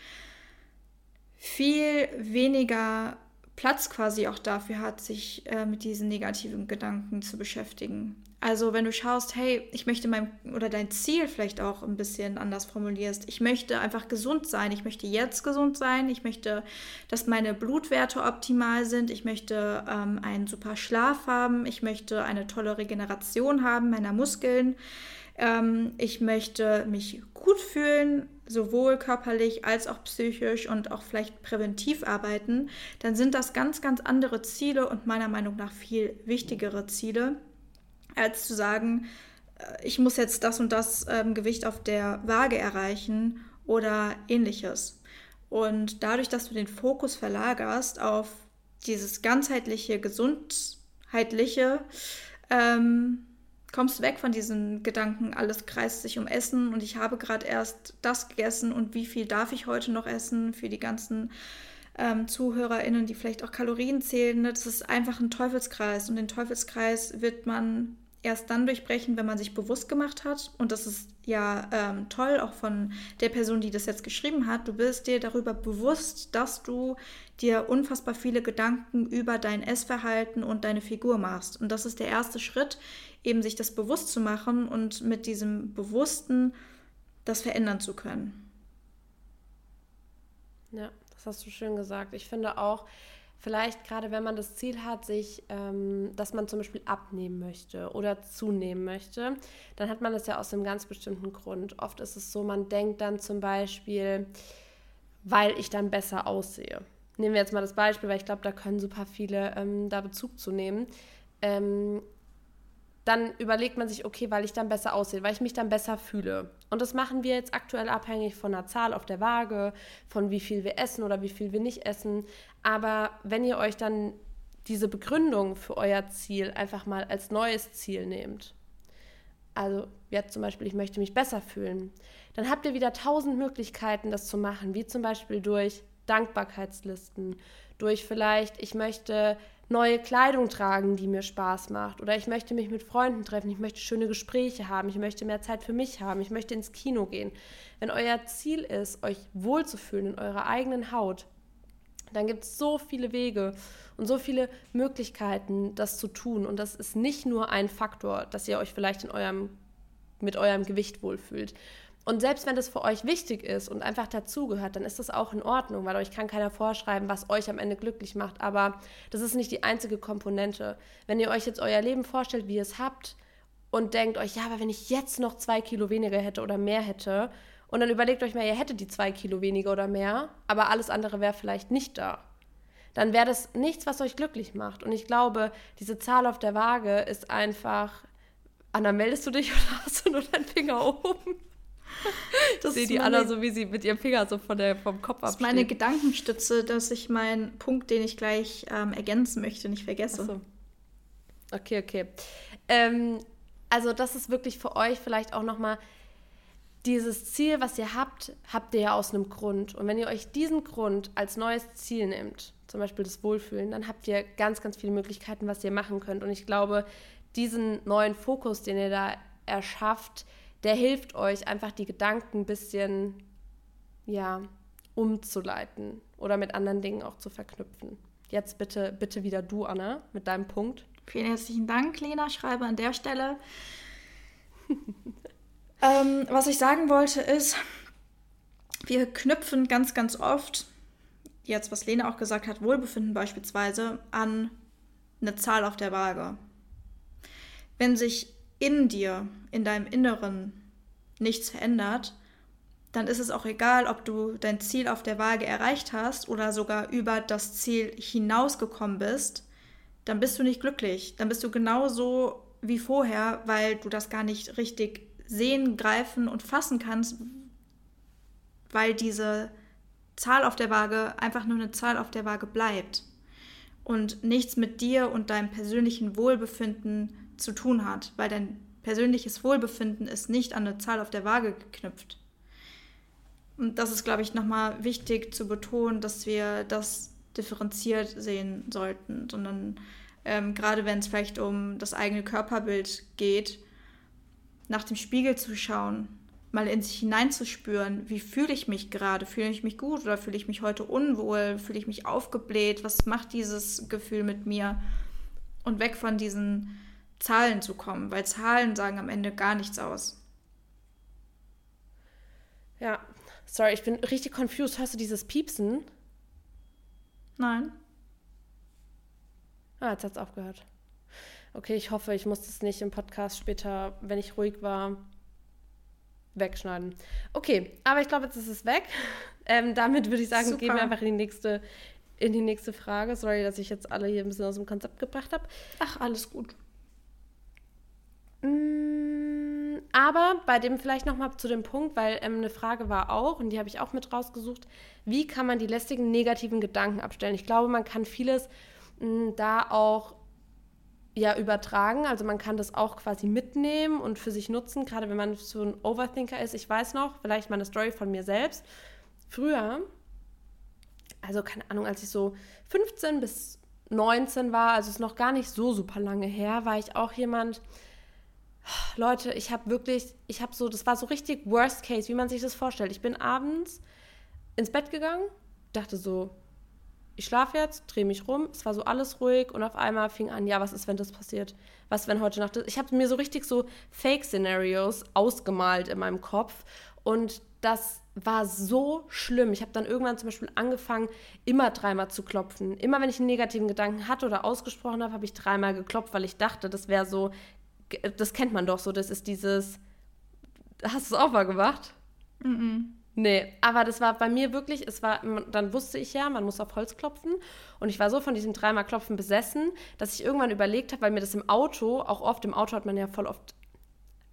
viel weniger Platz quasi auch dafür hat, sich äh, mit diesen negativen Gedanken zu beschäftigen. Also wenn du schaust, hey, ich möchte mein oder dein Ziel vielleicht auch ein bisschen anders formulierst. Ich möchte einfach gesund sein. Ich möchte jetzt gesund sein. Ich möchte, dass meine Blutwerte optimal sind. Ich möchte ähm, einen super Schlaf haben. Ich möchte eine tolle Regeneration haben meiner Muskeln. Ähm, ich möchte mich gut fühlen, sowohl körperlich als auch psychisch und auch vielleicht präventiv arbeiten. Dann sind das ganz, ganz andere Ziele und meiner Meinung nach viel wichtigere Ziele als zu sagen, äh, ich muss jetzt das und das ähm, Gewicht auf der Waage erreichen oder ähnliches. Und dadurch, dass du den Fokus verlagerst auf dieses ganzheitliche, gesundheitliche, ähm, kommst du weg von diesen Gedanken, alles kreist sich um Essen und ich habe gerade erst das gegessen und wie viel darf ich heute noch essen für die ganzen ähm, ZuhörerInnen, die vielleicht auch Kalorien zählen. Ne? Das ist einfach ein Teufelskreis und den Teufelskreis wird man erst dann durchbrechen, wenn man sich bewusst gemacht hat. Und das ist ja ähm, toll, auch von der Person, die das jetzt geschrieben hat. Du bist dir darüber bewusst, dass du dir unfassbar viele Gedanken über dein Essverhalten und deine Figur machst. Und das ist der erste Schritt, eben sich das bewusst zu machen und mit diesem Bewussten das verändern zu können. Ja, das hast du schön gesagt. Ich finde auch, vielleicht gerade wenn man das Ziel hat, sich, ähm, dass man zum Beispiel abnehmen möchte oder zunehmen möchte, dann hat man das ja aus einem ganz bestimmten Grund. Oft ist es so, man denkt dann zum Beispiel, weil ich dann besser aussehe. Nehmen wir jetzt mal das Beispiel, weil ich glaube, da können super viele ähm, da Bezug zu nehmen. Ähm, dann überlegt man sich, okay, weil ich dann besser aussehe, weil ich mich dann besser fühle. Und das machen wir jetzt aktuell abhängig von der Zahl auf der Waage, von wie viel wir essen oder wie viel wir nicht essen. Aber wenn ihr euch dann diese Begründung für euer Ziel einfach mal als neues Ziel nehmt, also jetzt zum Beispiel, ich möchte mich besser fühlen, dann habt ihr wieder tausend Möglichkeiten, das zu machen, wie zum Beispiel durch Dankbarkeitslisten, durch vielleicht, ich möchte neue Kleidung tragen, die mir Spaß macht. Oder ich möchte mich mit Freunden treffen, ich möchte schöne Gespräche haben, ich möchte mehr Zeit für mich haben, ich möchte ins Kino gehen. Wenn euer Ziel ist, euch wohlzufühlen in eurer eigenen Haut, dann gibt es so viele Wege und so viele Möglichkeiten, das zu tun. Und das ist nicht nur ein Faktor, dass ihr euch vielleicht in eurem, mit eurem Gewicht wohlfühlt. Und selbst wenn das für euch wichtig ist und einfach dazugehört, dann ist das auch in Ordnung, weil euch kann keiner vorschreiben, was euch am Ende glücklich macht. Aber das ist nicht die einzige Komponente. Wenn ihr euch jetzt euer Leben vorstellt, wie ihr es habt und denkt euch, ja, aber wenn ich jetzt noch zwei Kilo weniger hätte oder mehr hätte, und dann überlegt euch mal, ihr hättet die zwei Kilo weniger oder mehr, aber alles andere wäre vielleicht nicht da. Dann wäre das nichts, was euch glücklich macht. Und ich glaube, diese Zahl auf der Waage ist einfach. Anna, meldest du dich oder hast du nur deinen Finger oben? Das sehe die meine, Anna so, wie sie mit ihrem Finger so von der, vom Kopf absteht. Das ist meine Gedankenstütze, dass ich meinen Punkt, den ich gleich ähm, ergänzen möchte, nicht vergesse. So. Okay, okay. Ähm, also das ist wirklich für euch vielleicht auch nochmal dieses Ziel, was ihr habt, habt ihr ja aus einem Grund. Und wenn ihr euch diesen Grund als neues Ziel nehmt, zum Beispiel das Wohlfühlen, dann habt ihr ganz, ganz viele Möglichkeiten, was ihr machen könnt. Und ich glaube, diesen neuen Fokus, den ihr da erschafft, der hilft euch einfach die Gedanken ein bisschen, ja, umzuleiten oder mit anderen Dingen auch zu verknüpfen. Jetzt bitte, bitte wieder du, Anna, mit deinem Punkt. Vielen herzlichen Dank, Lena Schreiber, an der Stelle. ähm, was ich sagen wollte ist, wir knüpfen ganz, ganz oft, jetzt was Lena auch gesagt hat, Wohlbefinden beispielsweise, an eine Zahl auf der Waage. Wenn sich in dir, in deinem Inneren nichts verändert, dann ist es auch egal, ob du dein Ziel auf der Waage erreicht hast oder sogar über das Ziel hinausgekommen bist, dann bist du nicht glücklich. Dann bist du genauso wie vorher, weil du das gar nicht richtig sehen, greifen und fassen kannst, weil diese Zahl auf der Waage einfach nur eine Zahl auf der Waage bleibt und nichts mit dir und deinem persönlichen Wohlbefinden zu tun hat, weil dein persönliches Wohlbefinden ist nicht an eine Zahl auf der Waage geknüpft. Und das ist, glaube ich, nochmal wichtig zu betonen, dass wir das differenziert sehen sollten, sondern ähm, gerade wenn es vielleicht um das eigene Körperbild geht, nach dem Spiegel zu schauen, mal in sich hineinzuspüren, wie fühle ich mich gerade? Fühle ich mich gut oder fühle ich mich heute unwohl? Fühle ich mich aufgebläht? Was macht dieses Gefühl mit mir? Und weg von diesen Zahlen zu kommen, weil Zahlen sagen am Ende gar nichts aus. Ja, sorry, ich bin richtig confused. Hörst du dieses Piepsen? Nein. Ah, jetzt hat es aufgehört. Okay, ich hoffe, ich muss das nicht im Podcast später, wenn ich ruhig war, wegschneiden. Okay, aber ich glaube, jetzt ist es weg. Ähm, damit würde ich sagen, Super. gehen wir einfach in die nächste in die nächste Frage. Sorry, dass ich jetzt alle hier ein bisschen aus dem Konzept gebracht habe. Ach, alles gut. Mm, aber bei dem vielleicht nochmal zu dem Punkt, weil ähm, eine Frage war auch, und die habe ich auch mit rausgesucht, wie kann man die lästigen negativen Gedanken abstellen? Ich glaube, man kann vieles mh, mm, da auch ja übertragen. Also man kann das auch quasi mitnehmen und für sich nutzen, gerade wenn man so ein Overthinker ist. Ich weiß noch, vielleicht mal eine Story von mir selbst. Früher, also keine Ahnung, als ich so 15 bis 19 war, also ist noch gar nicht so super lange her, war ich auch jemand, Leute, ich habe wirklich, ich habe so, das war so richtig Worst Case, wie man sich das vorstellt. Ich bin abends ins Bett gegangen, dachte so, ich schlafe jetzt, drehe mich rum, es war so alles ruhig und auf einmal fing an, ja, was ist, wenn das passiert? Was, wenn heute Nacht. Ich habe mir so richtig so Fake-Szenarios ausgemalt in meinem Kopf und das war so schlimm. Ich habe dann irgendwann zum Beispiel angefangen, immer dreimal zu klopfen. Immer wenn ich einen negativen Gedanken hatte oder ausgesprochen habe, habe ich dreimal geklopft, weil ich dachte, das wäre so, das kennt man doch so, das ist dieses, hast du es auch mal gemacht? Mhm. -mm. Nee, aber das war bei mir wirklich, es war, dann wusste ich ja, man muss auf Holz klopfen. Und ich war so von diesem dreimal Klopfen besessen, dass ich irgendwann überlegt habe, weil mir das im Auto, auch oft im Auto hat man ja voll oft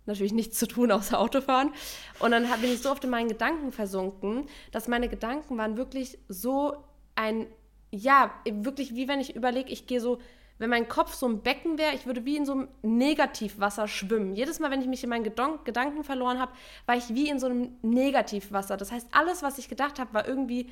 natürlich nichts zu tun außer Autofahren. Und dann bin ich so oft in meinen Gedanken versunken, dass meine Gedanken waren wirklich so ein, ja, wirklich wie wenn ich überlege, ich gehe so wenn mein Kopf so ein Becken wäre, ich würde wie in so einem Negativwasser schwimmen. Jedes Mal, wenn ich mich in meinen Gedank Gedanken verloren habe, war ich wie in so einem Negativwasser. Das heißt, alles, was ich gedacht habe, war irgendwie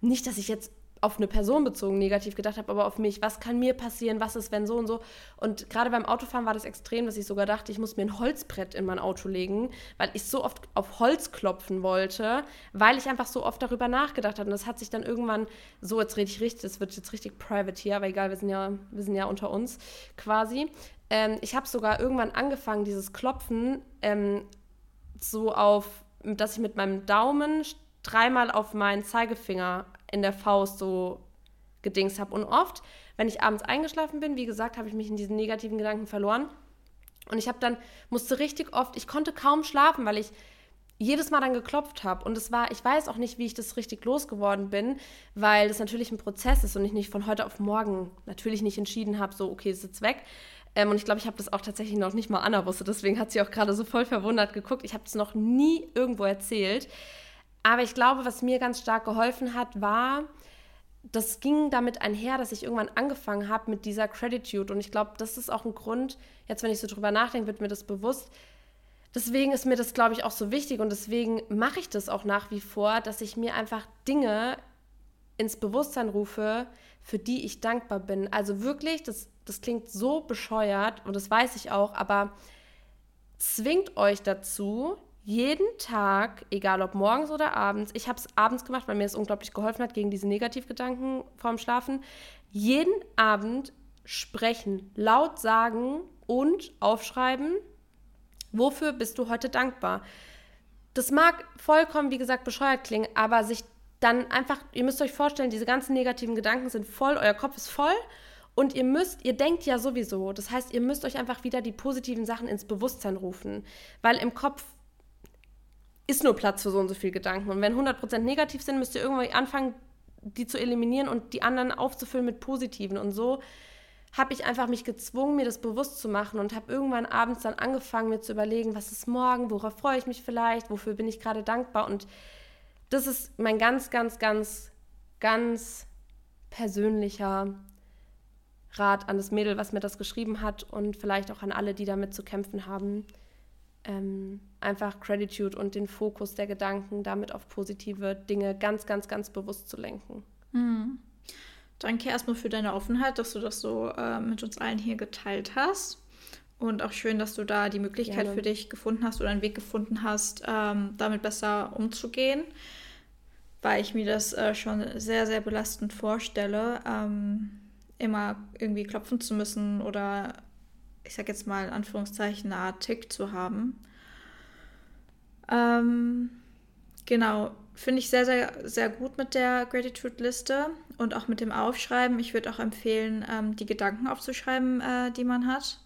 nicht, dass ich jetzt auf eine Person bezogen negativ gedacht habe, aber auf mich. Was kann mir passieren? Was ist, wenn so und so? Und gerade beim Autofahren war das extrem, dass ich sogar dachte, ich muss mir ein Holzbrett in mein Auto legen, weil ich so oft auf Holz klopfen wollte, weil ich einfach so oft darüber nachgedacht habe. Und das hat sich dann irgendwann so, jetzt rede ich richtig, das wird jetzt richtig private hier, aber egal, wir sind ja, wir sind ja unter uns quasi. Ähm, ich habe sogar irgendwann angefangen, dieses Klopfen ähm, so auf, dass ich mit meinem Daumen dreimal auf meinen Zeigefinger in der Faust so gedings habe. Und oft, wenn ich abends eingeschlafen bin, wie gesagt, habe ich mich in diesen negativen Gedanken verloren. Und ich habe dann, musste richtig oft, ich konnte kaum schlafen, weil ich jedes Mal dann geklopft habe. Und es war, ich weiß auch nicht, wie ich das richtig losgeworden bin, weil das natürlich ein Prozess ist und ich nicht von heute auf morgen natürlich nicht entschieden habe, so, okay, ist jetzt weg. Ähm, und ich glaube, ich habe das auch tatsächlich noch nicht mal Anna wusste. Deswegen hat sie auch gerade so voll verwundert geguckt. Ich habe das noch nie irgendwo erzählt. Aber ich glaube, was mir ganz stark geholfen hat, war, das ging damit einher, dass ich irgendwann angefangen habe mit dieser Gratitude. Und ich glaube, das ist auch ein Grund, jetzt wenn ich so drüber nachdenke, wird mir das bewusst. Deswegen ist mir das, glaube ich, auch so wichtig und deswegen mache ich das auch nach wie vor, dass ich mir einfach Dinge ins Bewusstsein rufe, für die ich dankbar bin. Also wirklich, das, das klingt so bescheuert und das weiß ich auch, aber zwingt euch dazu, jeden Tag, egal ob morgens oder abends, ich habe es abends gemacht, weil mir es unglaublich geholfen hat gegen diese Negativgedanken vorm Schlafen, jeden Abend sprechen, laut sagen und aufschreiben, wofür bist du heute dankbar. Das mag vollkommen, wie gesagt, bescheuert klingen, aber sich dann einfach, ihr müsst euch vorstellen, diese ganzen negativen Gedanken sind voll, euer Kopf ist voll und ihr müsst, ihr denkt ja sowieso, das heißt, ihr müsst euch einfach wieder die positiven Sachen ins Bewusstsein rufen, weil im Kopf ist nur Platz für so und so viele Gedanken. Und wenn 100% negativ sind, müsst ihr irgendwie anfangen, die zu eliminieren und die anderen aufzufüllen mit positiven. Und so habe ich einfach mich gezwungen, mir das bewusst zu machen und habe irgendwann abends dann angefangen, mir zu überlegen, was ist morgen, worauf freue ich mich vielleicht, wofür bin ich gerade dankbar. Und das ist mein ganz, ganz, ganz, ganz persönlicher Rat an das Mädel, was mir das geschrieben hat und vielleicht auch an alle, die damit zu kämpfen haben ähm, einfach Gratitude und den Fokus der Gedanken damit auf positive Dinge ganz, ganz, ganz bewusst zu lenken. Mhm. Danke erstmal für deine Offenheit, dass du das so äh, mit uns allen hier geteilt hast. Und auch schön, dass du da die Möglichkeit Gerne. für dich gefunden hast oder einen Weg gefunden hast, ähm, damit besser umzugehen. Weil ich mir das äh, schon sehr, sehr belastend vorstelle, ähm, immer irgendwie klopfen zu müssen oder ich sag jetzt mal in Anführungszeichen eine Art Tick zu haben. Ähm, genau, finde ich sehr, sehr, sehr gut mit der Gratitude-Liste und auch mit dem Aufschreiben. Ich würde auch empfehlen, ähm, die Gedanken aufzuschreiben, äh, die man hat.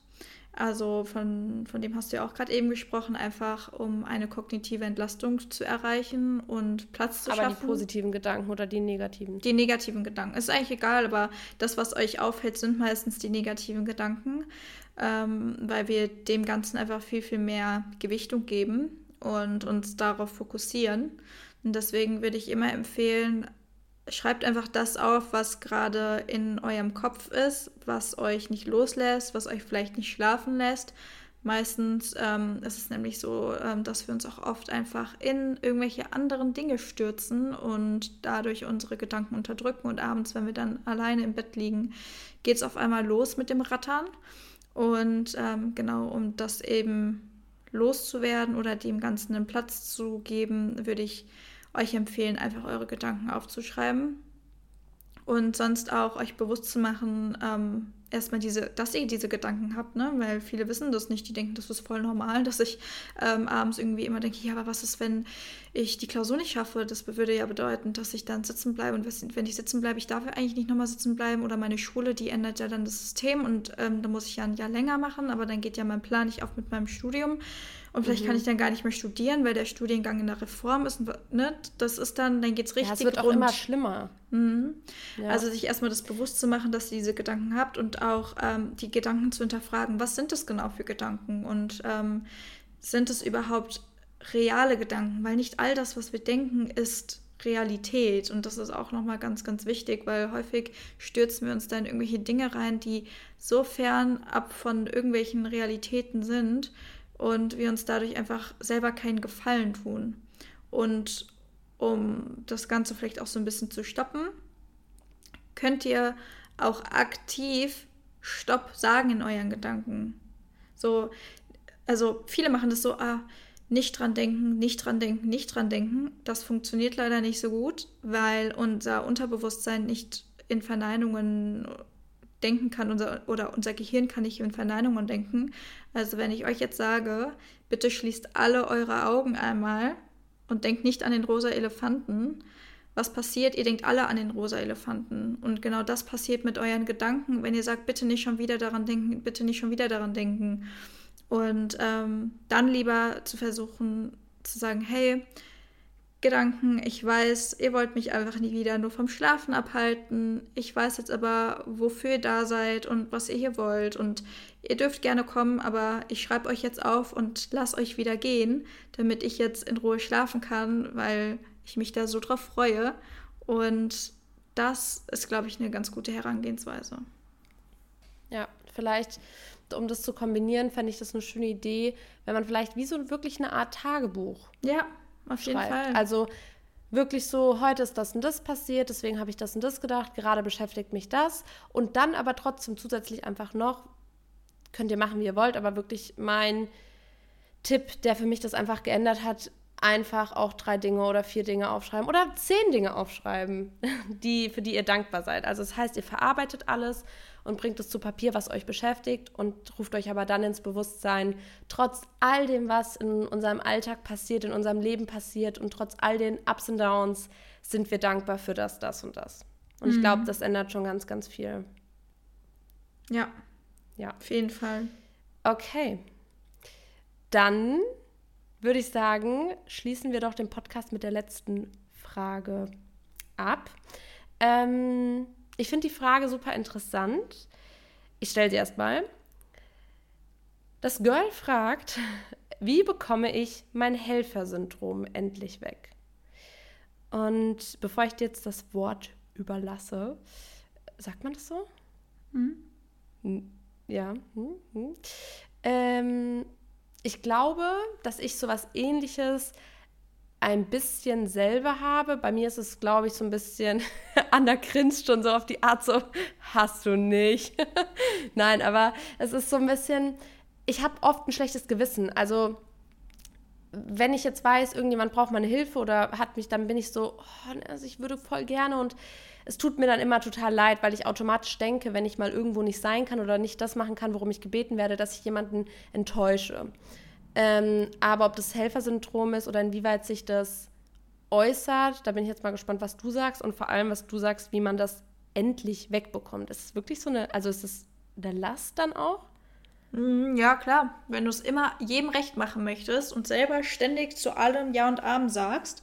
Also von, von dem hast du ja auch gerade eben gesprochen, einfach um eine kognitive Entlastung zu erreichen und Platz zu aber schaffen. Aber die positiven Gedanken oder die negativen? Die negativen Gedanken. Ist eigentlich egal, aber das, was euch aufhält, sind meistens die negativen Gedanken, ähm, weil wir dem Ganzen einfach viel, viel mehr Gewichtung geben und uns darauf fokussieren. Und deswegen würde ich immer empfehlen, schreibt einfach das auf, was gerade in eurem Kopf ist, was euch nicht loslässt, was euch vielleicht nicht schlafen lässt. Meistens ähm, ist es nämlich so, ähm, dass wir uns auch oft einfach in irgendwelche anderen Dinge stürzen und dadurch unsere Gedanken unterdrücken. Und abends, wenn wir dann alleine im Bett liegen, geht es auf einmal los mit dem Rattern. Und ähm, genau, um das eben loszuwerden oder dem Ganzen einen Platz zu geben, würde ich euch empfehlen, einfach eure Gedanken aufzuschreiben und sonst auch euch bewusst zu machen, ähm, erstmal diese, dass ihr diese Gedanken habt, ne? Weil viele wissen das nicht, die denken, das ist voll normal, dass ich ähm, abends irgendwie immer denke, ja, aber was ist, wenn ich die Klausur nicht schaffe? Das würde ja bedeuten, dass ich dann sitzen bleibe und wenn ich sitzen bleibe, ich darf ja eigentlich nicht nochmal sitzen bleiben oder meine Schule, die ändert ja dann das System und ähm, da muss ich ja ein Jahr länger machen, aber dann geht ja mein Plan nicht auf mit meinem Studium. Und vielleicht mhm. kann ich dann gar nicht mehr studieren, weil der Studiengang in der Reform ist. Ne? Das ist dann, dann geht es richtig ja, es wird auch rund. immer schlimmer. Mhm. Ja. Also sich erstmal das bewusst zu machen, dass ihr diese Gedanken habt und auch ähm, die Gedanken zu hinterfragen, was sind das genau für Gedanken und ähm, sind es überhaupt reale Gedanken? Weil nicht all das, was wir denken, ist Realität. Und das ist auch nochmal ganz, ganz wichtig, weil häufig stürzen wir uns da in irgendwelche Dinge rein, die so fern ab von irgendwelchen Realitäten sind und wir uns dadurch einfach selber keinen Gefallen tun. Und um das Ganze vielleicht auch so ein bisschen zu stoppen, könnt ihr auch aktiv Stopp sagen in euren Gedanken. So, also viele machen das so, ah, nicht dran denken, nicht dran denken, nicht dran denken. Das funktioniert leider nicht so gut, weil unser Unterbewusstsein nicht in Verneinungen denken kann unser, oder unser Gehirn kann nicht in Verneinungen denken. Also wenn ich euch jetzt sage, bitte schließt alle eure Augen einmal und denkt nicht an den rosa Elefanten. Was passiert? Ihr denkt alle an den rosa Elefanten. Und genau das passiert mit euren Gedanken, wenn ihr sagt, bitte nicht schon wieder daran denken, bitte nicht schon wieder daran denken. Und ähm, dann lieber zu versuchen zu sagen, hey, Gedanken. Ich weiß, ihr wollt mich einfach nie wieder nur vom Schlafen abhalten. Ich weiß jetzt aber, wofür ihr da seid und was ihr hier wollt. Und ihr dürft gerne kommen, aber ich schreibe euch jetzt auf und lass euch wieder gehen, damit ich jetzt in Ruhe schlafen kann, weil ich mich da so drauf freue. Und das ist, glaube ich, eine ganz gute Herangehensweise. Ja, vielleicht, um das zu kombinieren, fände ich das eine schöne Idee, wenn man vielleicht wie so wirklich eine Art Tagebuch ja auf jeden schreibt. Fall. Also wirklich so, heute ist das und das passiert, deswegen habe ich das und das gedacht, gerade beschäftigt mich das. Und dann aber trotzdem zusätzlich einfach noch, könnt ihr machen, wie ihr wollt, aber wirklich mein Tipp, der für mich das einfach geändert hat, einfach auch drei Dinge oder vier Dinge aufschreiben oder zehn Dinge aufschreiben, die, für die ihr dankbar seid. Also das heißt, ihr verarbeitet alles und bringt es zu Papier, was euch beschäftigt und ruft euch aber dann ins Bewusstsein, trotz all dem, was in unserem Alltag passiert, in unserem Leben passiert und trotz all den Ups und Downs, sind wir dankbar für das, das und das. Und mhm. ich glaube, das ändert schon ganz, ganz viel. Ja. Ja. Auf jeden Fall. Okay. Dann würde ich sagen, schließen wir doch den Podcast mit der letzten Frage ab. Ähm, ich finde die Frage super interessant. Ich stelle sie erstmal. Das Girl fragt, wie bekomme ich mein Helfersyndrom endlich weg? Und bevor ich dir jetzt das Wort überlasse, sagt man das so? Hm. Ja. Hm, hm. Ähm, ich glaube, dass ich sowas ähnliches ein bisschen selber habe. Bei mir ist es, glaube ich, so ein bisschen, Anna grinst schon so auf die Art, so, hast du nicht. Nein, aber es ist so ein bisschen, ich habe oft ein schlechtes Gewissen. Also wenn ich jetzt weiß, irgendjemand braucht meine Hilfe oder hat mich, dann bin ich so, oh, also ich würde voll gerne und es tut mir dann immer total leid, weil ich automatisch denke, wenn ich mal irgendwo nicht sein kann oder nicht das machen kann, worum ich gebeten werde, dass ich jemanden enttäusche. Ähm, aber ob das Helfersyndrom ist oder inwieweit sich das äußert, da bin ich jetzt mal gespannt, was du sagst und vor allem, was du sagst, wie man das endlich wegbekommt. Ist es wirklich so eine, also ist es eine Last dann auch? Mm, ja, klar. Wenn du es immer jedem recht machen möchtest und selber ständig zu allem Ja und Abend sagst,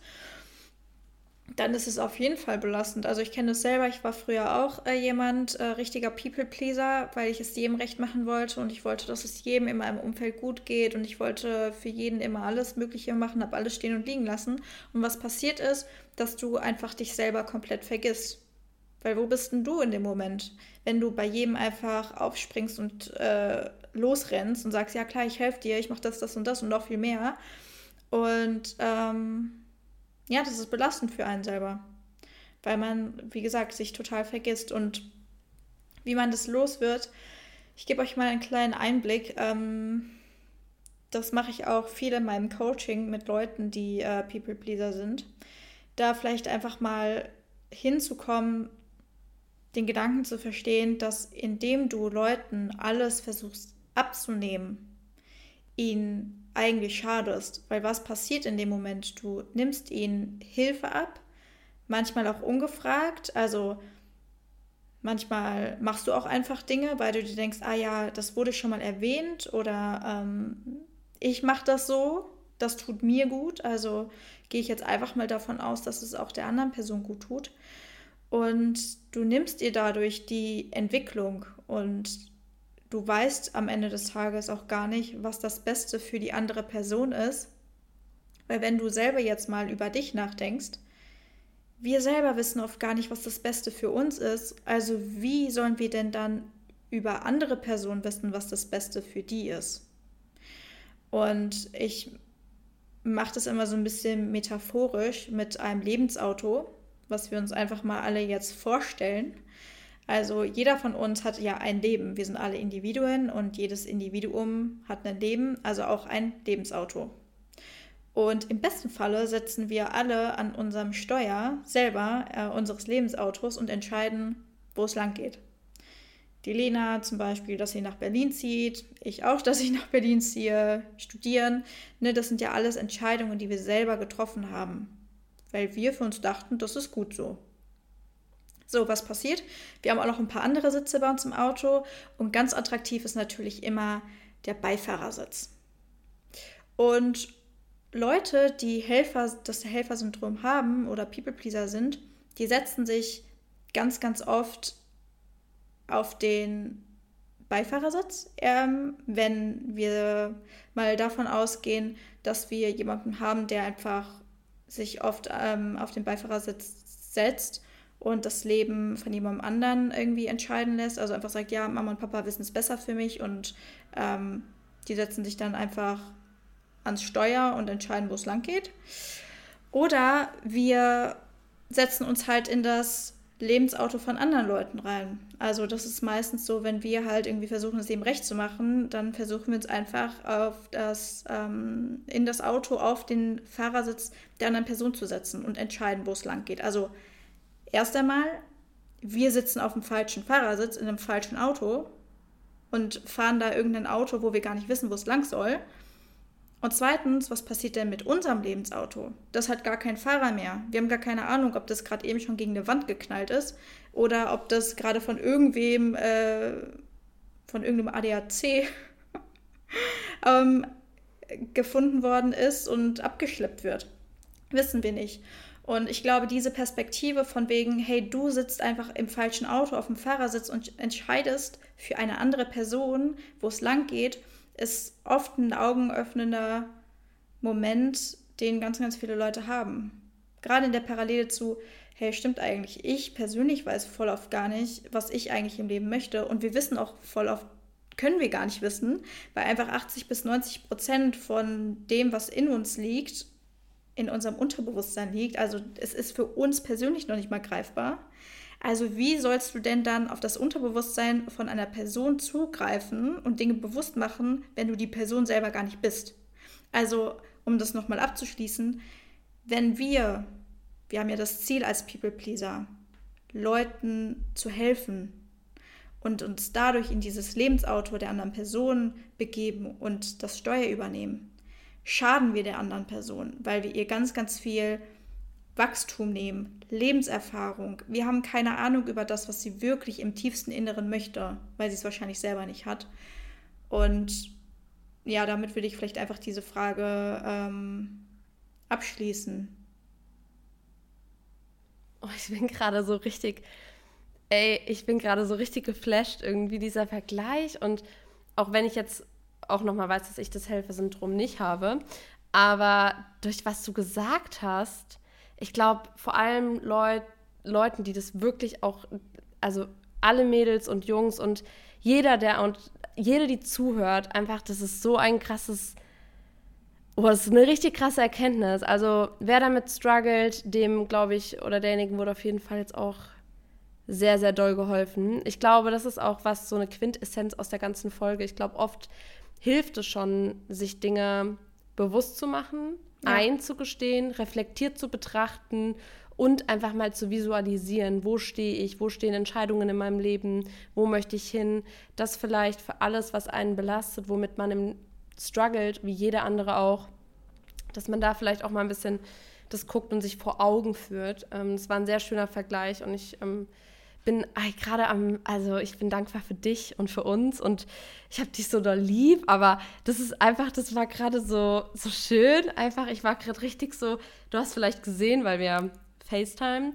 dann ist es auf jeden Fall belastend. Also ich kenne es selber, ich war früher auch äh, jemand, äh, richtiger People-Pleaser, weil ich es jedem recht machen wollte und ich wollte, dass es jedem in meinem Umfeld gut geht und ich wollte für jeden immer alles Mögliche machen, habe alles stehen und liegen lassen. Und was passiert ist, dass du einfach dich selber komplett vergisst. Weil wo bist denn du in dem Moment, wenn du bei jedem einfach aufspringst und äh, losrennst und sagst, ja klar, ich helfe dir, ich mache das, das und das und noch viel mehr. Und ähm, ja, das ist belastend für einen selber, weil man, wie gesagt, sich total vergisst und wie man das los wird. Ich gebe euch mal einen kleinen Einblick. Ähm, das mache ich auch viel in meinem Coaching mit Leuten, die äh, People Pleaser sind. Da vielleicht einfach mal hinzukommen, den Gedanken zu verstehen, dass indem du Leuten alles versuchst abzunehmen, ihnen eigentlich schadest. Weil was passiert in dem Moment? Du nimmst ihnen Hilfe ab, manchmal auch ungefragt. Also manchmal machst du auch einfach Dinge, weil du dir denkst, ah ja, das wurde schon mal erwähnt oder ähm, ich mache das so, das tut mir gut. Also gehe ich jetzt einfach mal davon aus, dass es auch der anderen Person gut tut. Und du nimmst ihr dadurch die Entwicklung und du weißt am Ende des Tages auch gar nicht, was das Beste für die andere Person ist. Weil wenn du selber jetzt mal über dich nachdenkst, wir selber wissen oft gar nicht, was das Beste für uns ist. Also wie sollen wir denn dann über andere Personen wissen, was das Beste für die ist? Und ich mache das immer so ein bisschen metaphorisch mit einem Lebensauto, was wir uns einfach mal alle jetzt vorstellen. Also jeder von uns hat ja ein Leben. Wir sind alle Individuen und jedes Individuum hat ein Leben, also auch ein Lebensauto. Und im besten Falle setzen wir alle an unserem Steuer selber äh, unseres Lebensautos und entscheiden, wo es lang geht. Die Lena zum Beispiel, dass sie nach Berlin zieht, ich auch, dass ich nach Berlin ziehe, studieren. Ne, das sind ja alles Entscheidungen, die wir selber getroffen haben, weil wir für uns dachten, das ist gut so. So, was passiert? Wir haben auch noch ein paar andere Sitze bei uns im Auto und ganz attraktiv ist natürlich immer der Beifahrersitz. Und Leute, die Helfer, das Helfersyndrom haben oder People-Pleaser sind, die setzen sich ganz, ganz oft auf den Beifahrersitz, ähm, wenn wir mal davon ausgehen, dass wir jemanden haben, der einfach sich oft ähm, auf den Beifahrersitz setzt und das Leben von jemandem anderen irgendwie entscheiden lässt. Also einfach sagt, ja, Mama und Papa wissen es besser für mich und ähm, die setzen sich dann einfach ans Steuer und entscheiden, wo es lang geht. Oder wir setzen uns halt in das Lebensauto von anderen Leuten rein. Also das ist meistens so, wenn wir halt irgendwie versuchen, es eben recht zu machen, dann versuchen wir uns einfach auf das, ähm, in das Auto auf den Fahrersitz der anderen Person zu setzen und entscheiden, wo es lang geht. Also Erst einmal, wir sitzen auf dem falschen Fahrersitz in einem falschen Auto und fahren da irgendein Auto, wo wir gar nicht wissen, wo es lang soll. Und zweitens, was passiert denn mit unserem Lebensauto? Das hat gar keinen Fahrer mehr. Wir haben gar keine Ahnung, ob das gerade eben schon gegen eine Wand geknallt ist oder ob das gerade von irgendwem, äh, von irgendeinem ADAC ähm, gefunden worden ist und abgeschleppt wird. Wissen wir nicht. Und ich glaube, diese Perspektive von wegen, hey, du sitzt einfach im falschen Auto auf dem Fahrersitz und entscheidest für eine andere Person, wo es lang geht, ist oft ein augenöffnender Moment, den ganz, ganz viele Leute haben. Gerade in der Parallele zu, hey, stimmt eigentlich, ich persönlich weiß voll oft gar nicht, was ich eigentlich im Leben möchte. Und wir wissen auch voll oft, können wir gar nicht wissen, weil einfach 80 bis 90 Prozent von dem, was in uns liegt, in unserem Unterbewusstsein liegt. Also es ist für uns persönlich noch nicht mal greifbar. Also wie sollst du denn dann auf das Unterbewusstsein von einer Person zugreifen und Dinge bewusst machen, wenn du die Person selber gar nicht bist? Also, um das nochmal abzuschließen, wenn wir, wir haben ja das Ziel als People Pleaser, Leuten zu helfen und uns dadurch in dieses Lebensauto der anderen Person begeben und das Steuer übernehmen, schaden wir der anderen Person, weil wir ihr ganz, ganz viel Wachstum nehmen, Lebenserfahrung. Wir haben keine Ahnung über das, was sie wirklich im tiefsten Inneren möchte, weil sie es wahrscheinlich selber nicht hat. Und ja, damit würde ich vielleicht einfach diese Frage ähm, abschließen. Oh, ich bin gerade so richtig, ey, ich bin gerade so richtig geflasht irgendwie dieser Vergleich und auch wenn ich jetzt auch nochmal weiß, dass ich das Helfersyndrom nicht habe, aber durch was du gesagt hast, ich glaube, vor allem Leut, Leuten, die das wirklich auch, also alle Mädels und Jungs und jeder, der und jede, die zuhört, einfach, das ist so ein krasses, oh, das ist eine richtig krasse Erkenntnis. Also, wer damit struggelt, dem, glaube ich, oder derjenigen wurde auf jeden Fall jetzt auch sehr, sehr doll geholfen. Ich glaube, das ist auch was, so eine Quintessenz aus der ganzen Folge. Ich glaube, oft hilft es schon, sich Dinge bewusst zu machen ja. einzugestehen, reflektiert zu betrachten und einfach mal zu visualisieren, wo stehe ich, wo stehen Entscheidungen in meinem Leben, wo möchte ich hin. Das vielleicht für alles, was einen belastet, womit man im struggelt, wie jeder andere auch, dass man da vielleicht auch mal ein bisschen das guckt und sich vor Augen führt. Ähm, das war ein sehr schöner Vergleich und ich ähm, bin gerade am, also ich bin dankbar für dich und für uns und ich habe dich so doll lieb, aber das ist einfach, das war gerade so, so schön. Einfach, ich war gerade richtig so, du hast vielleicht gesehen, weil wir FaceTime,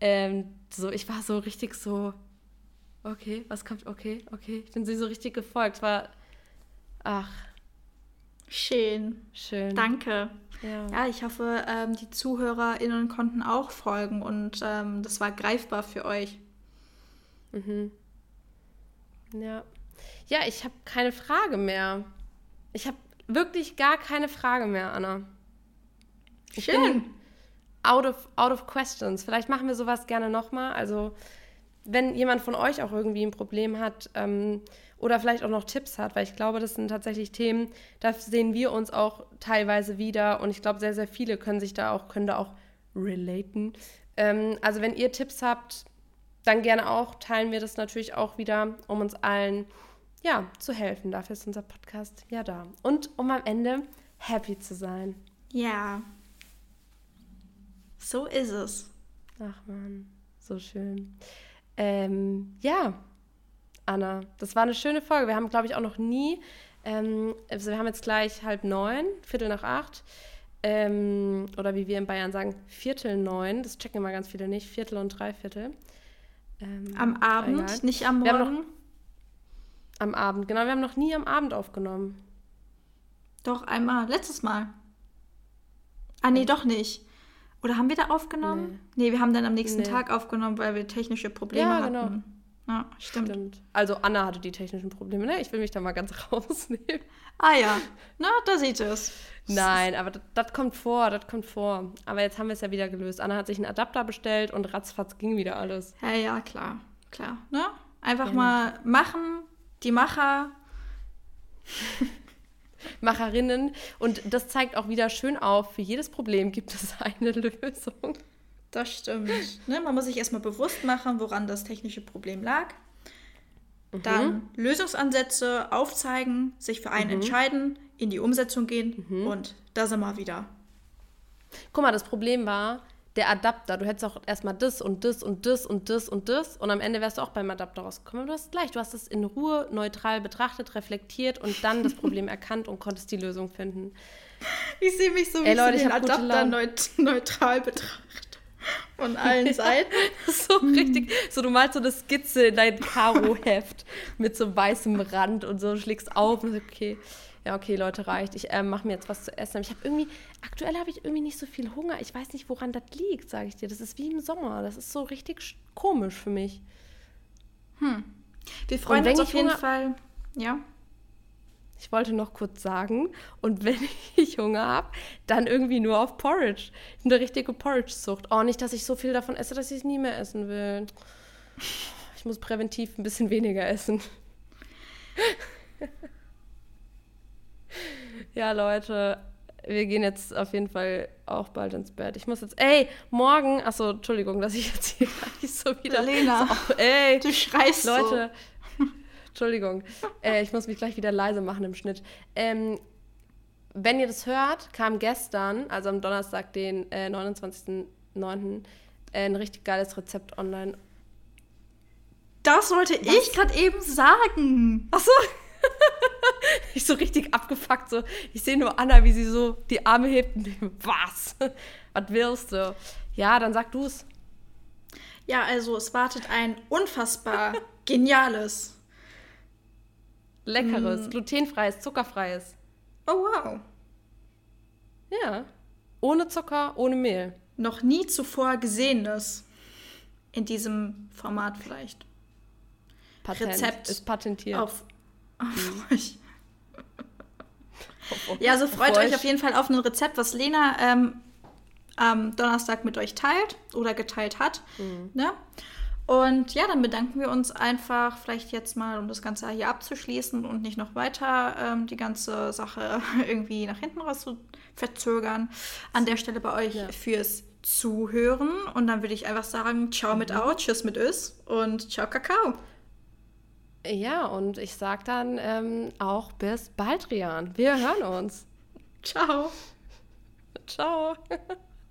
ähm, so, ich war so richtig so, okay, was kommt, okay, okay. Ich bin sie so richtig gefolgt. War, ach. Schön. Schön. Danke. Ja. ja, ich hoffe, ähm, die ZuhörerInnen konnten auch folgen und ähm, das war greifbar für euch. Mhm. Ja. Ja, ich habe keine Frage mehr. Ich habe wirklich gar keine Frage mehr, Anna. Ich Schön. out of, out of questions. Vielleicht machen wir sowas gerne nochmal. Also, wenn jemand von euch auch irgendwie ein Problem hat ähm, oder vielleicht auch noch Tipps hat, weil ich glaube, das sind tatsächlich Themen, da sehen wir uns auch teilweise wieder und ich glaube, sehr, sehr viele können sich da auch, können da auch relaten. Ähm, also, wenn ihr Tipps habt, dann gerne auch teilen wir das natürlich auch wieder, um uns allen ja, zu helfen. Dafür ist unser Podcast ja da. Und um am Ende happy zu sein. Ja. So ist es. Ach man, so schön. Ähm, ja, Anna, das war eine schöne Folge. Wir haben, glaube ich, auch noch nie, ähm, also wir haben jetzt gleich halb neun, Viertel nach acht. Ähm, oder wie wir in Bayern sagen, Viertel neun. Das checken immer ganz viele nicht. Viertel und Dreiviertel. Ähm, am Abend, egal. nicht am Morgen? Noch, am Abend, genau. Wir haben noch nie am Abend aufgenommen. Doch, einmal. Letztes Mal. Ah, nee, doch nicht. Oder haben wir da aufgenommen? Nee, nee wir haben dann am nächsten nee. Tag aufgenommen, weil wir technische Probleme ja, genau. Ja, stimmt. stimmt. Also Anna hatte die technischen Probleme, ne? Ich will mich da mal ganz rausnehmen. Ah ja, na, da sieht es. Nein, aber das kommt vor, das kommt vor. Aber jetzt haben wir es ja wieder gelöst. Anna hat sich einen Adapter bestellt und ratzfatz ging wieder alles. Ja, ja, klar, klar. Ne? Einfach ja. mal machen, die Macher. Macherinnen. Und das zeigt auch wieder schön auf, für jedes Problem gibt es eine Lösung. Das stimmt. Ne? Man muss sich erstmal bewusst machen, woran das technische Problem lag. Mhm. Dann Lösungsansätze aufzeigen, sich für einen mhm. entscheiden, in die Umsetzung gehen mhm. und da sind wir wieder. Guck mal, das Problem war, der Adapter, du hättest auch erstmal das und das und das und das und das und am Ende wärst du auch beim Adapter rausgekommen. du hast gleich, du hast es in Ruhe neutral betrachtet, reflektiert und dann das Problem erkannt und konntest die Lösung finden. Ich sehe mich so, wie Ey, Leute, ich den Adapter neutral betrachtet. Von allen Seiten. so richtig. So, du malst so eine Skizze in dein Karo-Heft mit so weißem Rand und so, schlägst auf und so, okay. Ja, okay, Leute, reicht. Ich äh, mache mir jetzt was zu essen. Ich habe irgendwie, aktuell habe ich irgendwie nicht so viel Hunger. Ich weiß nicht, woran das liegt, sage ich dir. Das ist wie im Sommer. Das ist so richtig komisch für mich. Hm. Wir freuen uns auf jeden Hunger Fall. Ja. Ich wollte noch kurz sagen, und wenn ich Hunger habe, dann irgendwie nur auf Porridge. Eine richtige Porridge-Zucht. Oh, nicht, dass ich so viel davon esse, dass ich es nie mehr essen will. Ich muss präventiv ein bisschen weniger essen. ja, Leute, wir gehen jetzt auf jeden Fall auch bald ins Bett. Ich muss jetzt, ey, morgen, achso, Entschuldigung, dass ich jetzt hier nicht so wieder. Lena, so, ey, du schreist Leute, so. Entschuldigung, äh, ich muss mich gleich wieder leise machen im Schnitt. Ähm, wenn ihr das hört, kam gestern, also am Donnerstag, den äh, 29.09., äh, ein richtig geiles Rezept online. Das wollte Was? ich gerade eben sagen. Achso. ich so richtig abgefuckt, so. Ich sehe nur Anna, wie sie so die Arme hebt und denke, was? was willst du? Ja, dann sag du's. Ja, also es wartet ein unfassbar geniales, leckeres, mm. glutenfreies, zuckerfreies. Oh wow. Ja. Ohne Zucker, ohne Mehl. Noch nie zuvor gesehenes. In diesem Format vielleicht. Patent. Rezept ist patentiert. Auf, auf mhm. euch. Ja, so freut euch auf jeden Fall auf ein Rezept, was Lena ähm, am Donnerstag mit euch teilt oder geteilt hat. Mhm. Ne? Und ja, dann bedanken wir uns einfach vielleicht jetzt mal, um das Ganze hier abzuschließen und nicht noch weiter ähm, die ganze Sache irgendwie nach hinten raus zu verzögern. An der Stelle bei euch ja. fürs Zuhören. Und dann würde ich einfach sagen, ciao mit mhm. Au, tschüss mit Ös und ciao Kakao. Ja, und ich sag dann ähm, auch bis bald, Rian. Wir hören uns. Ciao. Ciao.